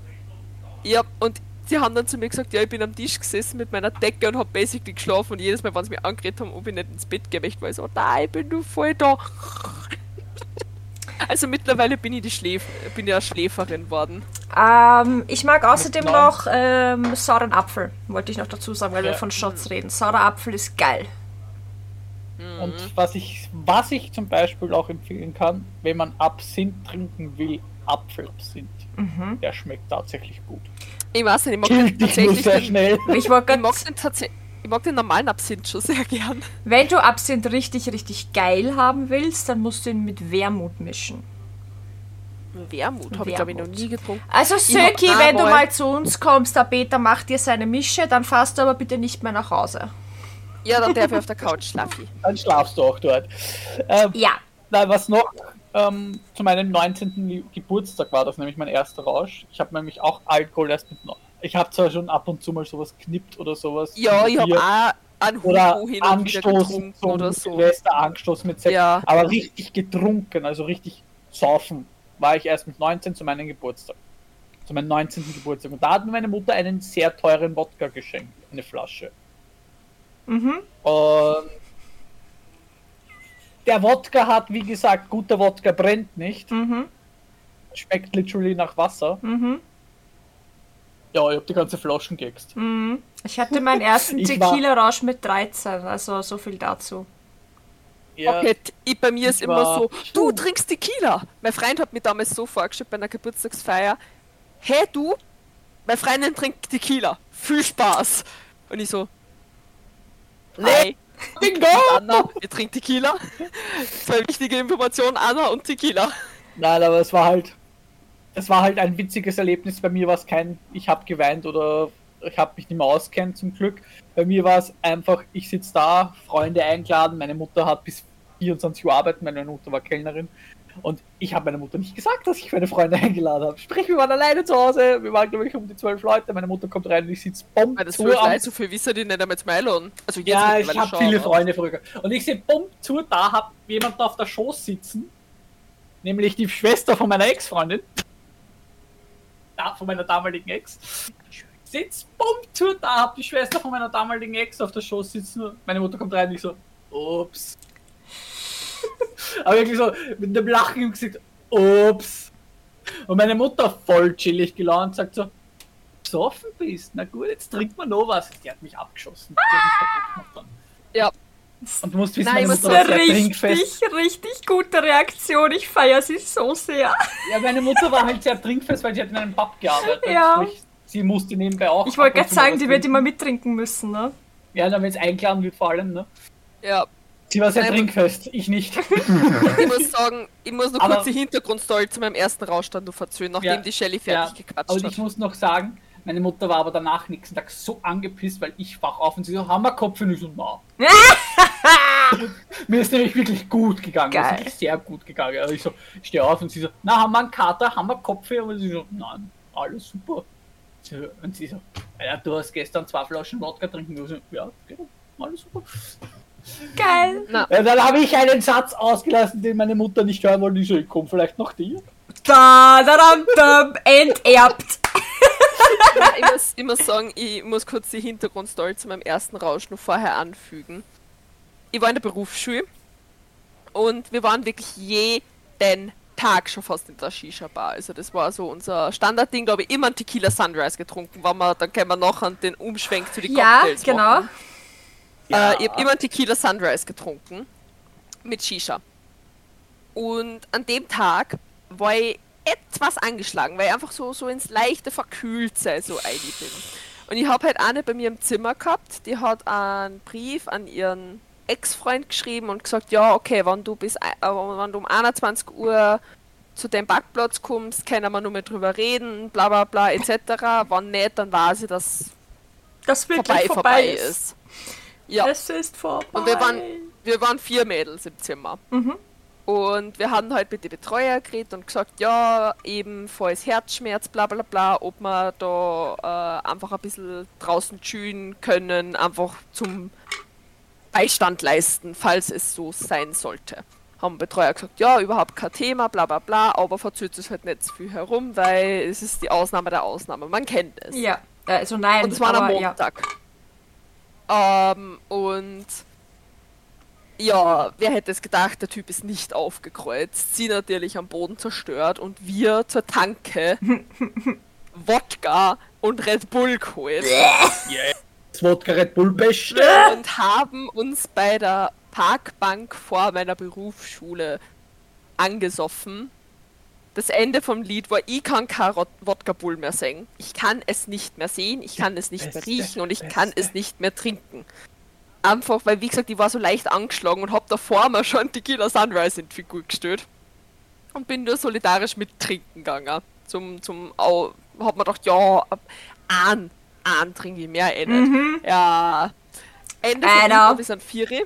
Ja, und sie haben dann zu mir gesagt, ja, ich bin am Tisch gesessen mit meiner Decke und habe basically geschlafen. Und jedes Mal, wenn sie mich angeredet haben, ob ich nicht ins Bett gehe, ich war so, nein, ich bin nur voll da. Also mittlerweile bin ich die Schläf bin ja Schläferin worden. Ähm, ich mag außerdem noch ähm, sauren Apfel, wollte ich noch dazu sagen, weil wir Ja. von Shots reden. Saurer Apfel ist geil. Und was ich, was ich zum Beispiel auch empfehlen kann, wenn man Absinth trinken will, Apfelabsinth. Mhm. Der schmeckt tatsächlich gut. Ich weiß nicht, ich mag den tatsächlich sehr den, schnell. Ich wollte ich mag den, ich mag den normalen Absinth schon sehr gern. wenn du Absinth richtig, richtig geil haben willst, dann musst du ihn mit Wermut mischen. Wermut habe ich glaube ich noch nie getrunken. Also Söki, wenn du mal zu uns kommst, der Peter macht dir seine Mische, dann fahrst du aber bitte nicht mehr nach Hause. Ja, dann darf ich auf der Couch schlafen. Dann schlafst du auch dort. Ähm, Ja. Na, was noch ähm, zu meinem 19. Li- Geburtstag war das nämlich mein erster Rausch. Ich habe nämlich auch Alkohol erst mit. neun- Ich habe zwar schon ab und zu mal sowas knippt oder sowas. Ja, ich habe auch einen oder hin und wieder angestoßen getrunken zum oder so. Angestoßen mit Sekt. Ja. Aber richtig getrunken, also richtig saufen, war ich erst mit 19 zu meinem Geburtstag. Zu meinem 19. Geburtstag. Und da hat mir meine Mutter einen sehr teuren Wodka geschenkt. Eine Flasche. Mhm. Und der Wodka hat, wie gesagt, guter Wodka brennt nicht. Mhm. Schmeckt literally nach Wasser. Mhm. Ja, ich hab die ganze Flaschen geäxt. Mhm. Ich hatte meinen ersten Tequila-Rausch mit 13, also so viel dazu. Ja, Okay, ich, bei mir ist immer war- so, du trinkst Tequila. Mein Freund hat mir damals so vorgestellt bei einer Geburtstagsfeier, hey du, meine Freundin trinkt Tequila, viel Spaß. Und ich so, hey, Bingo! Anna, ihr trinkt Tequila. Zwei wichtige Informationen, Anna und Tequila. Nein, aber es war halt, es war halt ein witziges Erlebnis. Bei mir war es kein, ich habe geweint oder ich habe mich nicht mehr auskennt zum Glück. Bei mir war es einfach, ich sitze da, Freunde eingeladen, meine Mutter hat bis 24 Uhr arbeiten, meine Mutter war Kellnerin. Und ich habe meiner Mutter nicht gesagt, dass ich meine Freunde eingeladen habe. Sprich, wir waren alleine zu Hause, wir waren, glaube ich, um die zwölf Leute. Meine Mutter kommt rein und ich sitze bomb Weil das zu am so viel wissen die nicht einmal zu Mailen. Also jetzt Ja, ich habe viele aber- Freunde früher. Und ich sehe bumm zu, da hat jemand auf der Schoß sitzen, nämlich die Schwester von meiner Ex-Freundin. Ja, von meiner damaligen Ex. Sitzt bumm zu, da hat die Schwester von meiner damaligen Ex auf der Schoß sitzen. Meine Mutter kommt rein und ich so, ups. Aber wirklich so mit einem Lachen im Gesicht, ups. Und meine Mutter voll chillig gelaunt sagt so, besoffen bist, na gut, jetzt trinkt man noch was. Die hat mich abgeschossen. Dann. Ja, Und du musst wissen, Nein, meine Mutter war sehr Richtig, trinkfest. richtig gute Reaktion. Ich feiere sie so sehr. Ja, meine Mutter war halt sehr trinkfest, weil sie hat in einem Pub gearbeitet. Ja. Sie musste nebenbei auch. Ich wollte gerade sagen, die wird immer mittrinken müssen, ne? Ja, dann wenn es eingeladen wird, vor allem, ne? ja. Sie war sehr trinkfest, ich nicht. Ich muss sagen, ich muss noch Aber- kurz die Hintergrundstory zu meinem ersten Rauschstand noch erzählen, nachdem Ja. die Shelly Ja, fertig gequatscht aber hat. ich muss noch sagen, meine Mutter war aber danach nächsten Tag so angepisst, weil ich wach auf und sie so, Hammerkopf und ich so, na. Mir ist nämlich wirklich gut gegangen. Ist Geil. wirklich sehr gut gegangen. Also ich so, ich stehe auf und sie so, na, haben wir einen Kater, haben wir Kopfweh? Und sie so, nein, alles super. Und sie so, ja, du hast gestern zwei Flaschen Wodka trinken müssen. Ja, genau, alles super. Geil. Ja, dann habe ich einen Satz ausgelassen, den meine Mutter nicht hören wollte. Ich so, ich komme vielleicht nach dir. Da, da, da, da, enterbt. Ja, ich, muss, muss sagen, ich muss kurz die Hintergrundstory zu meinem ersten Rausch noch vorher anfügen. ich war in der Berufsschule und wir waren wirklich jeden Tag schon fast in der Shisha-Bar. Also das war so unser Standardding, da habe ich immer einen Tequila Sunrise getrunken, wenn wir, dann können wir noch den Umschwenk zu den Ja, Cocktails genau. machen. Ja. Äh, ich habe immer Tequila Sunrise getrunken. Mit Shisha. Und an dem Tag war ich etwas angeschlagen, weil ich einfach so, so ins leichte Verkühltsein so einig bin. Und ich habe halt eine bei mir im Zimmer gehabt, die hat einen Brief an ihren Ex-Freund geschrieben und gesagt, ja, okay, wenn du bis äh, wenn du um 21 Uhr zu dem Parkplatz kommst, können wir nur mehr drüber reden, bla bla bla, etc. Wenn nicht, dann weiß ich, dass Das wirklich vorbei, vorbei, vorbei ist. ist. Ja. Es ist vorbei. Und wir waren, wir waren vier Mädels im Zimmer. Mhm. Und wir haben halt mit den Betreuer geredet und gesagt, ja, eben volles Herzschmerz, bla bla bla, ob wir da äh, einfach ein bisschen draußen chillen können, einfach zum Beistand leisten, falls es so sein sollte. Haben Betreuer gesagt, ja, überhaupt kein Thema, bla bla bla, aber verzögert es halt nicht zu viel herum, weil es ist die Ausnahme der Ausnahme. Man kennt es. Ja, also nein, Und es war am aber ja. Ähm, und ja, wer hätte es gedacht, der Typ ist nicht aufgekreuzt. Sie natürlich am Boden zerstört und wir zur Tanke Wodka und Red Bull geholt Das Wodka Red Bull beste. und haben uns bei der Parkbank vor meiner Berufsschule angesoffen. Das Ende vom Lied war, ich kann kein Wodka Bull mehr singen. Ich kann es nicht mehr sehen, ich kann es nicht mehr riechen und ich Beste. kann es nicht mehr trinken. Einfach, weil, wie gesagt, ich war so leicht angeschlagen und hab davor mal schon Tequila Sunrise in die Figur gestellt. Und bin nur solidarisch mit trinken gegangen. Zum, zum, Au, hab mir gedacht, ja, an, an trinke ich mehr eh nicht. Ja. Ende vom Lied bis an Vieri.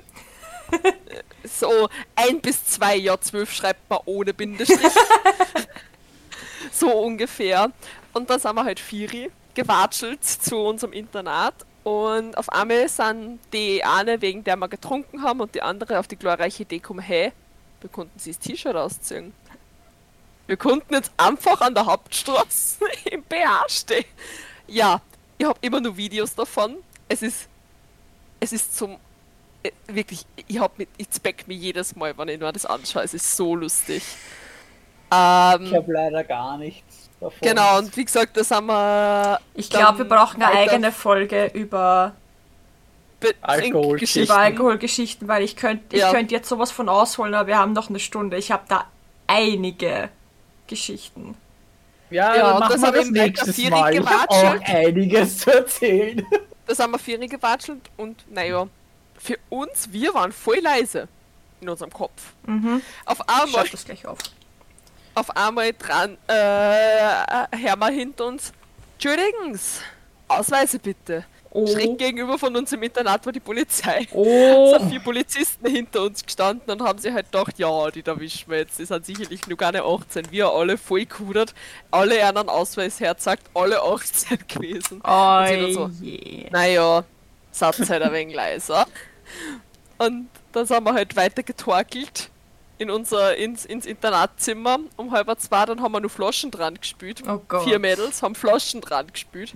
So ein bis zwei Jahr zwölf schreibt man ohne Bindestrich. so ungefähr. Und dann sind wir halt Vieri gewatschelt zu unserem Internat. Und auf einmal sind die eine, wegen der wir getrunken haben, und die andere auf die glorreiche Idee gekommen, hey, wir konnten sie das T-Shirt ausziehen. Wir konnten jetzt einfach an der Hauptstraße im BH stehen. Ja, ich habe immer nur Videos davon. Es ist, es ist zum, wirklich, ich hab mit, ich speck mich jedes Mal, wenn ich nur das anschaue. Es ist so lustig. Ähm, Ich habe leider gar nichts davon. Genau, und wie gesagt, das haben wir. Ich glaube, wir brauchen eine eigene Folge über, be- Alkoholgeschichten. Über Alkoholgeschichten, weil ich könnte ich Ja. könnt jetzt sowas von ausholen, aber wir haben noch eine Stunde. Ich habe da einige Geschichten. Ja, Ja, dann machen das wir hab das der Mal. Ich habe auch einiges zu erzählen. Das haben wir Vieri gewatschelt und naja, für uns, wir waren voll leise in unserem Kopf. Mhm. Auf Ich einmal, schreib das gleich auf. auf einmal dran, äh, hör mal hinter uns. Entschuldigen Sie, Ausweise bitte. Oh. Schräg gegenüber von uns im Internat war die Polizei. Es Oh. sind vier Polizisten hinter uns gestanden und haben sich halt gedacht, ja, die erwischen wir jetzt, die sind sicherlich nur keine 18. Wir alle voll kudert, alle einen Ausweis herzagt, alle 18 gewesen. Oh sie dann so, je. Naja, Satz halt ein wenig leiser. Und dann sind wir halt weiter getorkelt in unser, ins, ins Internatzimmer um halb zwei, dann haben wir nur Flaschen dran gespült. Oh. Vier Mädels haben Flaschen dran gespült.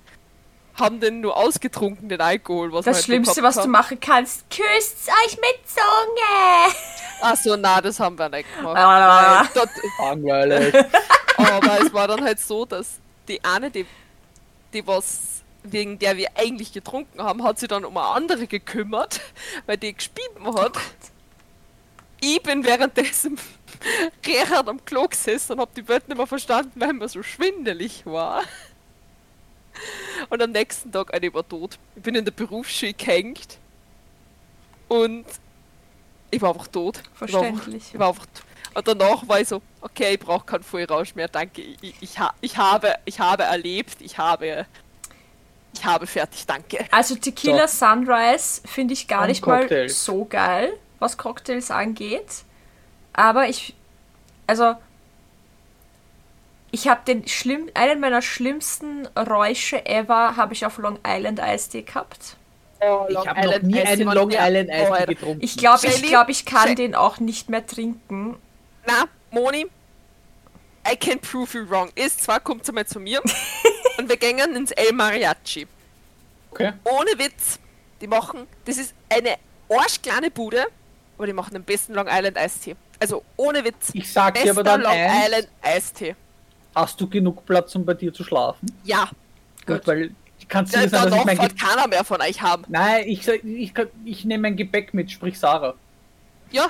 Haben den nur ausgetrunken, den Alkohol, was Das halt Schlimmste, was du machen kannst, küsst euch mit Zunge. Achso, na, das haben wir nicht gemacht. Ah. Nein, Langweilig. aber es war dann halt so, dass die eine, die, die was, wegen der wir eigentlich getrunken haben, hat sich dann um eine andere gekümmert, weil die gespieben hat. Ich bin währenddessen Gerhard am Klo gesessen und hab die Welt nicht mehr verstanden, weil mir so schwindelig war. Und am nächsten Tag, Alter, ich war tot. Ich bin in der Berufsschule gehängt und ich war einfach tot. Ich war einfach- Verständlich. ich war einfach und danach war ich so, okay, ich brauche keinen Vollrausch mehr, danke. Ich, ich, ich, ha, ich, habe, ich habe erlebt, ich habe, ich habe fertig, danke. Also Tequila Sunrise finde ich gar Und nicht Cocktails. mal so geil, was Cocktails angeht. Aber ich, also ich habe den schlimm, einen meiner schlimmsten Räusche ever habe ich auf Long Island Iced Tea gehabt. Ich habe noch nie einen Long Island Eis Alter. getrunken. Ich glaube, ich glaube, ich kann Shell- den auch nicht mehr trinken. Na, Moni, I can prove you wrong. Ist zwar, kommt einmal zu mir und wir gehen ins El Mariachi. Okay. Ohne Witz, die machen, das ist eine arschkleine Bude aber die machen den besten Long Island Eistee. Also ohne Witz. Ich sag dir aber dann Long eins, Island Eistee. hast du genug Platz, um bei dir zu schlafen? Ja, Gut, weil kann da, sicher sein, dass ich mein Ge wird keiner mehr von euch haben. Nein, ich, ich, kann- ich nehme mein Gepäck mit, sprich Sarah. Ja,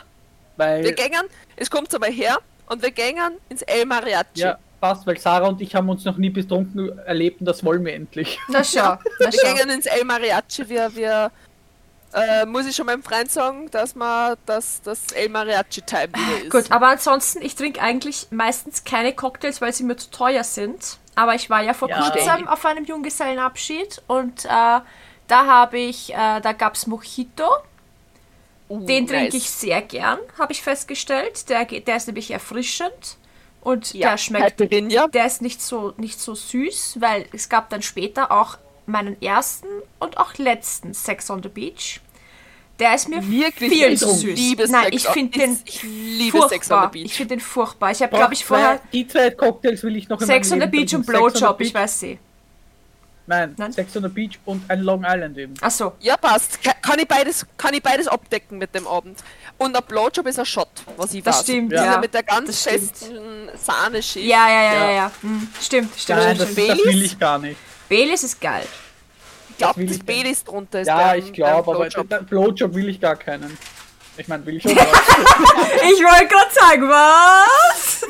Weil, wir gängen, es kommt aber her und wir gängen ins El Mariachi. ja, passt, weil Sarah und ich haben uns noch nie betrunken erlebt und das wollen wir endlich. Na schau, na Wir gängen ins El Mariachi. Wir, wir äh, muss ich schon meinem Freund sagen, dass man dass das El Mariachi Time wieder ist. Gut, aber ansonsten, ich trinke eigentlich meistens keine Cocktails, weil sie mir zu teuer sind. Aber ich war ja vor Ja. kurzem auf einem Junggesellenabschied und äh, da habe ich, äh, da gab es Mojito. Uh, Den trinke nice. ich sehr gern, habe ich festgestellt. Der, der ist nämlich erfrischend und Ja, der schmeckt Caipirinha. der ist nicht so, nicht so süß, weil es gab dann später auch meinen ersten und auch letzten Sex on the Beach. Der ist mir Wirklich viel zu süß. liebe Nein, Sex ich finde den ich liebe furchtbar. Sex on the Beach. Ich finde den furchtbar. Ich habe, glaube ich, vorher die zwei Cocktails will ich noch in Sex on the Beach und Blowjob, ich weiß sie. Nein, Nein? Sex on the Beach und ein Long Island eben. Ach so. Ja, passt. Ka- Kann ich, beides, kann ich beides abdecken mit dem Abend. Und ein Blowjob ist ein Shot, was ich Das weiß. stimmt, ja. mit der ganz Das festen Sahneschicht. Ja, ja, ja, ja, Ja. ja. Hm, stimmt, stimmt. Nein, das, das will ich gar nicht. Baileys ist geil. Ich glaube, will das ich Baileys drunter ist Ja, beim- ich glaube, aber Blowjob. will ich gar keinen. Ich meine, will ich schon. Ich wollte gerade sagen, was?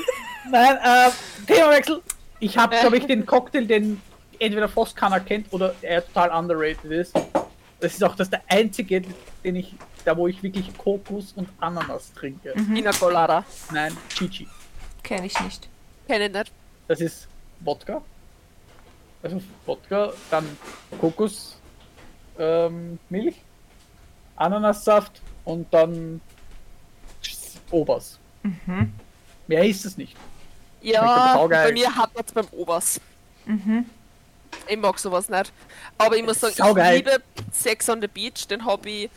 Nein, äh, Themawechsel. Ich habe, glaube ich, den Cocktail, den entweder fast keiner kennt oder er total underrated ist. Das ist auch das der einzige, den ich, da wo ich wirklich Kokos und Ananas trinke. Pina Colada. Nein, Chichi. Kenne ich nicht. Kenn ich nicht. Das ist Wodka. Also Wodka, dann Kokos, ähm, Milch, Ananassaft und dann Obers. Mehr ist es nicht. Ja, bei mir hat man beim Obers. Mhm. Ich mag sowas nicht. Aber ich muss sagen, Saugeil. ich liebe Sex on the Beach. Den habe ich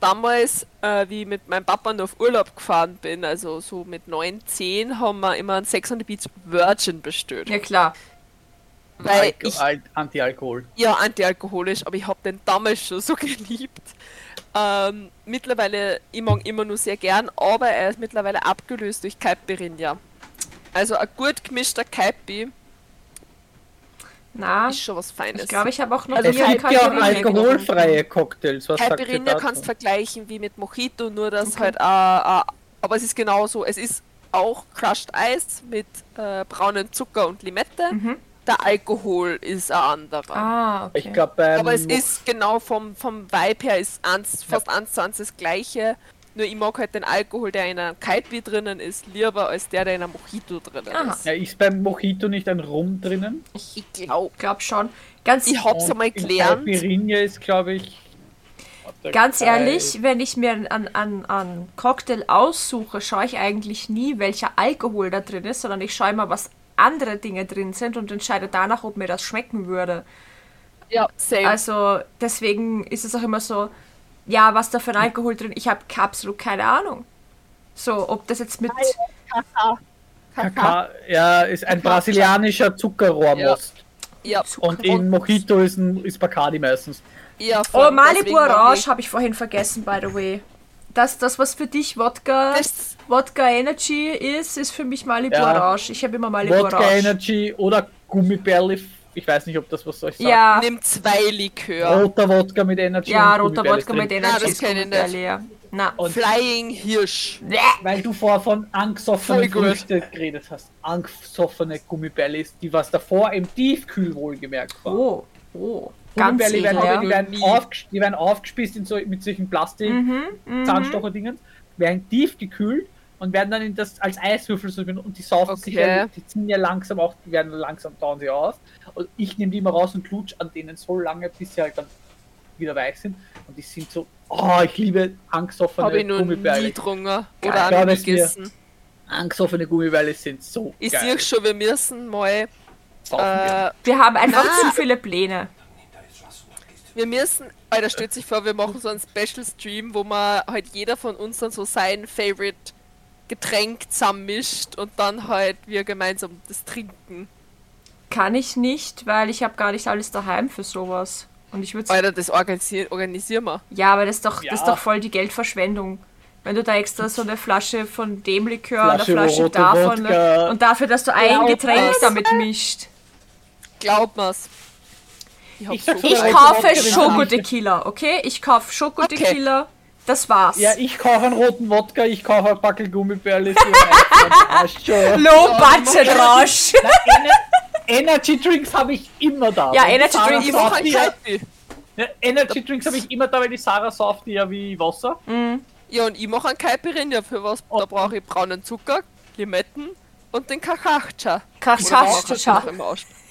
damals, äh, wie ich mit meinem Papa noch auf Urlaub gefahren bin, also so mit 9, 10, haben wir immer einen Sex on the Beach Virgin bestellt. Ja, klar. Weil Alko- ich, Al- Antialkohol. ja, antialkoholisch, aber ich habe den damals schon so geliebt. Ähm, mittlerweile, ich mag immer nur sehr gern, aber er ist mittlerweile abgelöst durch Caipirinha. Also ein gut gemischter Caipi Na, ist schon was Feines. ich glaube, ich habe auch noch Also es gibt ja auch alkoholfreie Cocktails. Was Caipirinha kannst du vergleichen wie mit Mojito, nur dass Okay. halt, äh, äh, aber es ist genauso, es ist auch Crushed Eis mit äh, braunem Zucker und Limette. Mhm. Der Alkohol ist ein anderer. Ah, okay. Ich glaube, beim Aber es ist genau vom, vom Vibe her ist eins, fast eins zu eins das gleiche. Nur ich mag halt den Alkohol, der in einem Kaltbier drinnen ist, lieber als der, der in einem Mojito drinnen Aha. ist. ja, ist beim Mojito nicht ein Rum drinnen? Ich glaube. glaube schon. Ganz, Ich hab's einmal in gelernt. Caipirinha ist, glaube ich. Ganz ehrlich, wenn ich mir einen an, an Cocktail aussuche, schaue ich eigentlich nie, welcher Alkohol da drin ist, sondern ich schaue immer, was andere Dinge drin sind und entscheide danach, ob mir das schmecken würde. Ja, same. Also deswegen ist es auch immer so, ja, was da für ein Alkohol drin, ich habe absolut keine Ahnung. So, ob das jetzt mit, Kaka, ja, ist ein brasilianischer Zuckerrohrmost. ja, Und in Mojito ist, ein, ist Bacardi meistens. ja, voll. Oh, Malibu Orange ich- habe ich vorhin vergessen, by the way. Das, das was für dich Wodka, Das- Wodka Energy ist, ist für mich Malibu Ja. Orange. Ich habe immer Malibu Wodka Orange. Energy oder Gummibärli. Ich weiß nicht, ob das was euch sagt. Ja, Nimm zwei Likör. Roter Wodka mit Energy. ja, roter Wodka mit Na, Energy das ist kenn ich nicht. ja. Na, Und Flying Hirsch. weil du vorher von angesoffenen Voll gut. Früchte geredet hast. Angesoffene Gummibärlis, die was davor im Tiefkühl wohlgemerkt waren. oh, oh, ganz Gummibärli werden, ja. die, werden die werden aufgespießt in so, mit solchen Plastik Mhm, mhm. Zahnstocher-Dingen, werden tief gekühlt und werden dann in das als Eiswürfel so benutzt und die saufen sich Okay. ja, die ziehen ja langsam auch, die werden langsam dauern sie aus. Und ich nehme die immer raus und klutsch an denen so lange, bis sie halt dann wieder weich sind. Und die sind so, oh, ich liebe angesoffene Habe ich noch nie Gummibärli. getrunken Geil. oder Ja, nie gegessen. Angesoffene Gummibärli sind so Ich sehe schon, wir müssen mal. Äh, Wir haben einfach zu viele Pläne. wir müssen. Alter, stellt sich vor, wir machen so einen Special Stream, wo man halt jeder von uns dann so sein Favorite Getränk zusammenmischt und dann halt wir gemeinsam das trinken. Kann ich nicht, weil ich habe gar nicht alles daheim für sowas. Und ich würde Alter, das organisieren, organisieren wir. Ja, aber das ist doch, das ist Ja. doch voll die Geldverschwendung. Wenn du da extra so eine Flasche von dem Likör, eine Flasche Flasche rote davon Wodka. und dafür, dass du ein Ja, Getränk was? damit mischt. Glaub mir's. Ich, Ich Ja, Ich kaufe Schokotequila, okay? Ich kaufe Schokotequila. Das war's. Ja, ich kaufe einen roten Wodka, ich kaufe ein Packel Gummibärle für. Low Ja, Budget Rausch. Ener- Energy Drinks habe ich immer da. Ja, Energy Drinks ein die ja, ja, Energy Drinks habe ich immer da, weil die Sarah sauft die ja wie Wasser. Ja, und ich mache einen Caipirinha. Für was? Da Und- brauche ich braunen Zucker, Limetten und den Kakacha. Kakacha.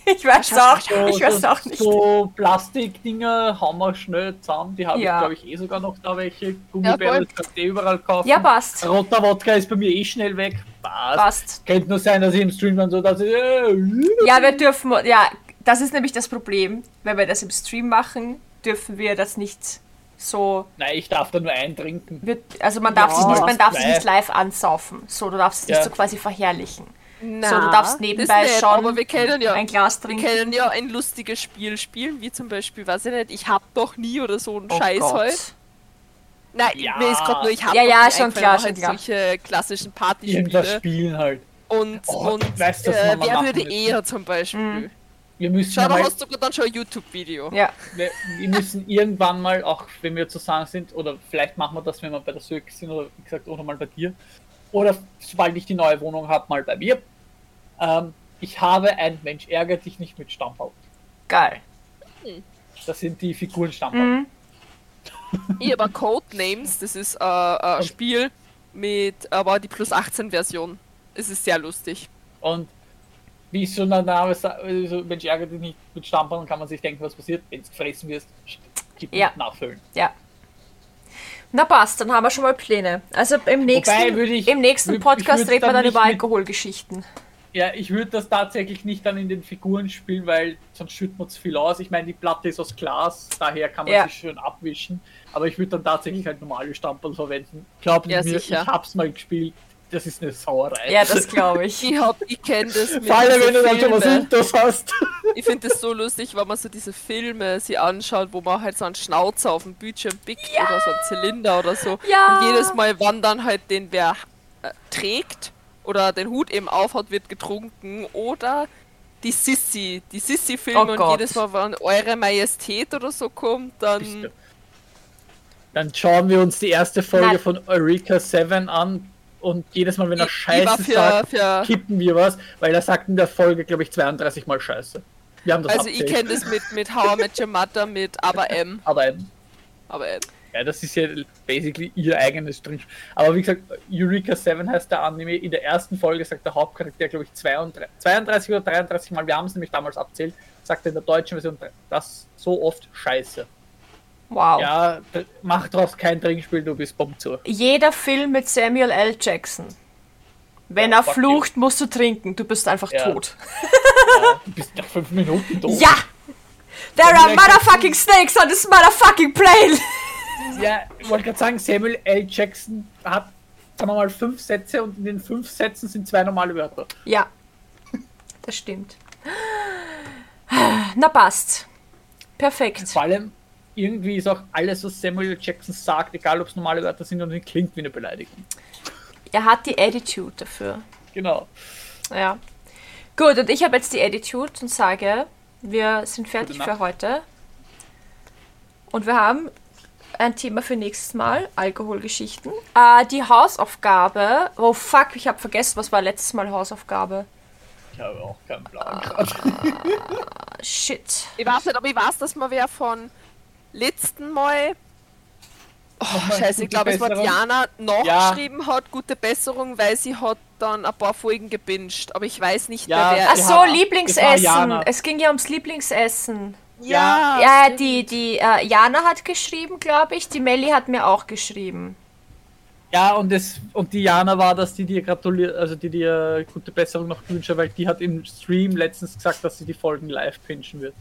Ich weiß auch, So, ich weiß auch nicht. so Plastikdinger hauen wir schnell zusammen. Die habe Ja. ich, glaube ich, eh sogar noch da welche. Gummibärle, voll. das kannst du eh überall kaufen. Ja, passt. Roter Wodka ist bei mir eh schnell weg. Passt. Passt. Könnte nur sein, dass ich im Stream dann so, dass ich, äh, Ja, wir dürfen, ja, das ist nämlich das Problem. Wenn wir das im Stream machen, dürfen wir das nicht so, Nein, ich darf da nur eintrinken. also man darf Ja, sich nicht, man darf sich live. nicht live ansaufen. So, du darfst es nicht Ja. so quasi verherrlichen. Na, So, du darfst nebenbei nicht, schon Aber wir können ja, Ein Glas wir trinken. können ja ein lustiges Spiel spielen, wie zum Beispiel, weiß ich nicht, ich hab doch nie oder so einen Oh Scheiß Gott. heute. Nein, Ja. mir ist gerade nur, ich hab Ja, doch ja, nie schon klar, schon halt klar. solche klassischen Irgendwas Partyspiele. spielen halt. Und, Oh, und ich weiß, dass äh, wir wer würde müssen. eher zum Beispiel? Wir müssen Schau, ja da mal, hast du dann schon ein YouTube-Video. Ja, wir, wir müssen irgendwann mal, auch wenn wir zusammen sind, oder vielleicht machen wir das, wenn wir bei der Söck sind, oder wie gesagt, oder mal bei dir. Oder sobald ich die neue Wohnung habe, mal bei mir. Ähm, ich habe ein Mensch ärgert dich nicht mit Stammbau. geil. Das sind die Figuren Stammbau. Mhm. Ich habe Codenames, das ist äh, ein Spiel mit, aber die plus 18 Version. Es ist sehr lustig. Und wie schon der Name sagt, also Mensch ärgert dich nicht mit Stammbau, kann man sich denken, was passiert, wenn du gefressen wirst. Ja. nachfüllen. Ja. Na passt, dann haben wir schon mal Pläne. Also im nächsten, ich- im nächsten Podcast reden wir dann über mit- Alkoholgeschichten. Ja, ich würde das tatsächlich nicht dann in den Figuren spielen, weil sonst schüttet man zu viel aus. Ich meine, die Platte ist aus Glas, daher kann man Ja. sich schön abwischen. Aber ich würde dann tatsächlich halt normale Stamperl verwenden. Glaubt Ja, mir, sicher. ich hab's mal gespielt. Das ist eine Sauerei. Ja, das glaube ich. Ich hab, ich kenne das mit Vor allem, wenn du dann schon was. Intos hast. Ich finde das so lustig, wenn man so diese Filme sie anschaut, wo man halt so einen Schnauzer auf dem Bildschirm pickt oder so einen Zylinder oder so. Ja. Und jedes Mal, wann dann halt den wer äh, trägt oder den Hut eben aufhat, wird getrunken oder die Sissi, die Sissi-Filme Oh und Gott. jedes Mal, wenn Eure Majestät oder so kommt, dann Dann schauen wir uns die erste Folge Nein. von Eureka 7 an und jedes Mal, wenn er Ich- ich Scheiße für- sagt, für- kippen wir was, weil er sagt in der Folge, glaube ich, 32 Mal Scheiße. Wir haben das also ich abzählt. kenne das mit, mit How I Met Your Mother, mit Aber M. Aber ähm, Aber M. Ja, das ist ja basically ihr eigenes Drin. Aber wie gesagt, Eureka 7 heißt der Anime. In der ersten Folge sagt der Hauptcharakter, glaube ich, 32, 32 oder 33 Mal, wir haben es nämlich damals abzählt, sagt er in der deutschen Version das so oft Scheiße. Wow. Ja, mach draus kein Trinkspiel, du bist Bomb zu. Jeder Film mit Samuel L. Jackson. Wenn Ja, er flucht, musst du trinken. Du bist einfach Ja. tot. Ja, du bist nach fünf Minuten tot. Ja! There are motherfucking snakes on this motherfucking plane! Ja, ich wollte gerade sagen, Samuel L. Jackson hat, sagen wir mal, fünf Sätze und in den fünf Sätzen sind zwei normale Wörter. Ja, das stimmt. Na passt. Perfekt. Vor allem, irgendwie ist auch alles, was Samuel. Jackson sagt, egal ob es normale Wörter sind oder nicht, klingt wie eine Beleidigung. Er hat die Attitude dafür. Genau. Ja. Gut, und ich habe jetzt die Attitude und sage, wir sind fertig für heute. Und wir haben ein Thema für nächstes Mal, Alkoholgeschichten. Äh, die Hausaufgabe, oh fuck, ich habe vergessen, was war letztes Mal Hausaufgabe. Ich habe auch keinen Plan. Ah. gerade. Shit. Ich weiß nicht, aber ich weiß, dass man wer von letzten Mal. Oh, Nochmal scheiße, ich glaube, es war? Diana nachgeschrieben hat, gute Besserung, weil sie hat dann ein paar Folgen gebinged. Aber ich weiß nicht Ja, mehr, wer. Ach so, Lieblingsessen. Es ging ja ums Lieblingsessen. Ja, Ja, die, die äh, Jana hat geschrieben, glaube ich. Die Melli hat mir auch geschrieben. Ja, und, das, und Diana war das, die dir gratuliert, also die dir gute Besserung noch gewünscht hat, weil die hat im Stream letztens gesagt, dass sie die Folgen live pinchen wird.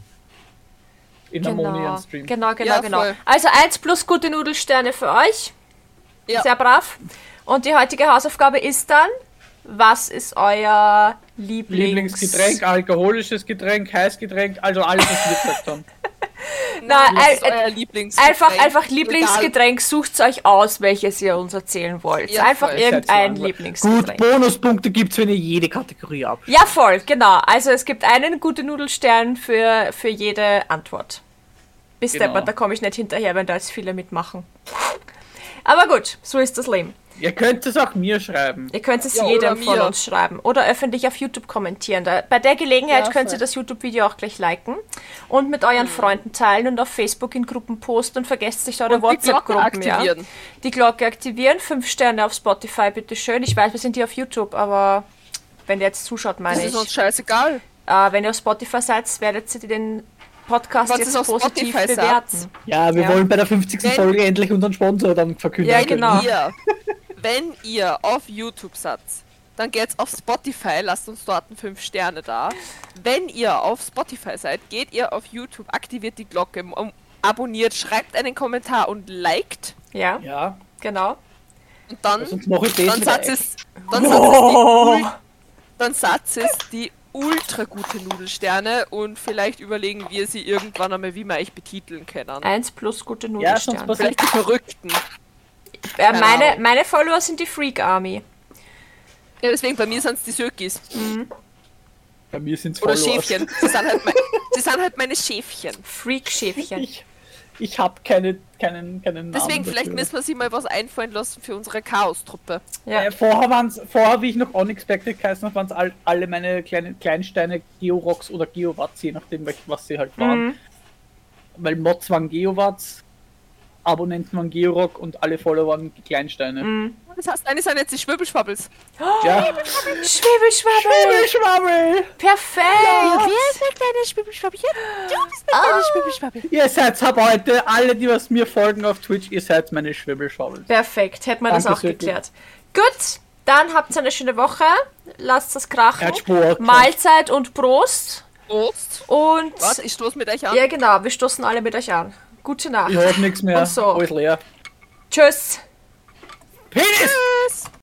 In Genau, im Stream. genau, genau, Ja, genau. voll. Also eins plus gute Nudelsterne für euch. Ja. Sehr brav. Und die heutige Hausaufgabe ist dann, was ist euer Lieblings Lieblingsgetränk, alkoholisches Getränk, Heißgetränk, also alles, was wir gesagt haben. Nein, Was ist äh, euer Lieblingsgetränk? Einfach, einfach Lieblingsgetränk, sucht euch aus, welches ihr uns erzählen wollt. Ja, einfach voll. irgendein Gut, Lieblingsgetränk. Bonuspunkte gibt's, wenn ihr jede Kategorie abschließt. Ja, voll, genau. Also es gibt einen guten Nudelstern für, für jede Antwort. Bis Genau. deppert, da komme ich nicht hinterher, wenn da jetzt viele mitmachen. Aber gut, so ist das Leben. Ihr könnt es auch mir schreiben. Ihr könnt es Ja, jedem von uns schreiben oder öffentlich auf YouTube kommentieren. Da, bei der Gelegenheit Ja, könnt ihr das YouTube-Video auch gleich liken und mit euren Freunden teilen und auf Facebook in Gruppen posten und vergesst nicht eure Und die Glocke WhatsApp-Gruppen. Ja? aktivieren. Die Glocke aktivieren, fünf Sterne auf Spotify, bitteschön. Ich weiß, wir sind hier auf YouTube, aber wenn ihr jetzt zuschaut, meine Das ich. ist uns scheißegal. Äh, wenn ihr auf Spotify seid, werdet ihr den Podcast Was jetzt positiv bewerten. Ja, wir Ja. wollen bei der 50. Wenn- Folge endlich unseren Sponsor dann verkünden. Ja, genau. Wenn ihr auf YouTube seid, dann geht's auf Spotify, lasst uns dort 5 Sterne da. Wenn ihr auf Spotify seid, geht ihr auf YouTube, aktiviert die Glocke, abonniert, schreibt einen Kommentar und liked. Ja, Ja, genau. Und dann, dann sagt es, dann sagt es die, ul- dann sagt es die ultra gute Nudelsterne und vielleicht überlegen wir sie irgendwann einmal, wie wir euch betiteln können. Eins plus gute Ja, sonst Nudelsterne. Vielleicht die Verrückten. Äh, Genau. meine, meine Follower sind die Freak Army. Ja, deswegen bei mir sind es die Sökis. Bei mir sind es Oder Schäfchen. Sie sind, halt mein, sie sind halt meine Schäfchen. Freak-Schäfchen. Ich, ich habe keine, keinen, keinen Namen Deswegen, vielleicht dafür. müssen wir sie mal was einfallen lassen für unsere Chaos-Truppe. Ja. Äh, vorher, waren's, vorher, wie ich noch Unexpected geheißen habe, waren es all, alle meine kleinen Kleinsteine Georox oder Geowatts, je nachdem, was sie halt waren. Mhm. Weil Mods waren Geowatts, Abonnenten waren Georock und alle Follower waren Kleinsteine. Mhm. Das heißt, eine sind jetzt die Schwibbelschwabbels. Ja. Schwibbelschwabbel! Schwabbel! Perfekt! Wer ist mein kleines Schwibbelschwabbelchen? Du bist mein kleines Schwibbelschwabbel. Ihr seid ab heute, alle, die was mir folgen auf Twitch, ihr seid meine Schwibbelschwabbel. Perfekt, hätten wir das auch geklärt. Gut, dann habt eine schöne Woche. Lasst das krachen. Mahlzeit und Prost. Prost. Und Warte, ich stoße mit euch an. ja, genau, wir stoßen alle mit euch an. Gute Nacht. Ich hab nichts mehr. Und so. Alles leer. Tschüss. Penis! Tschüss.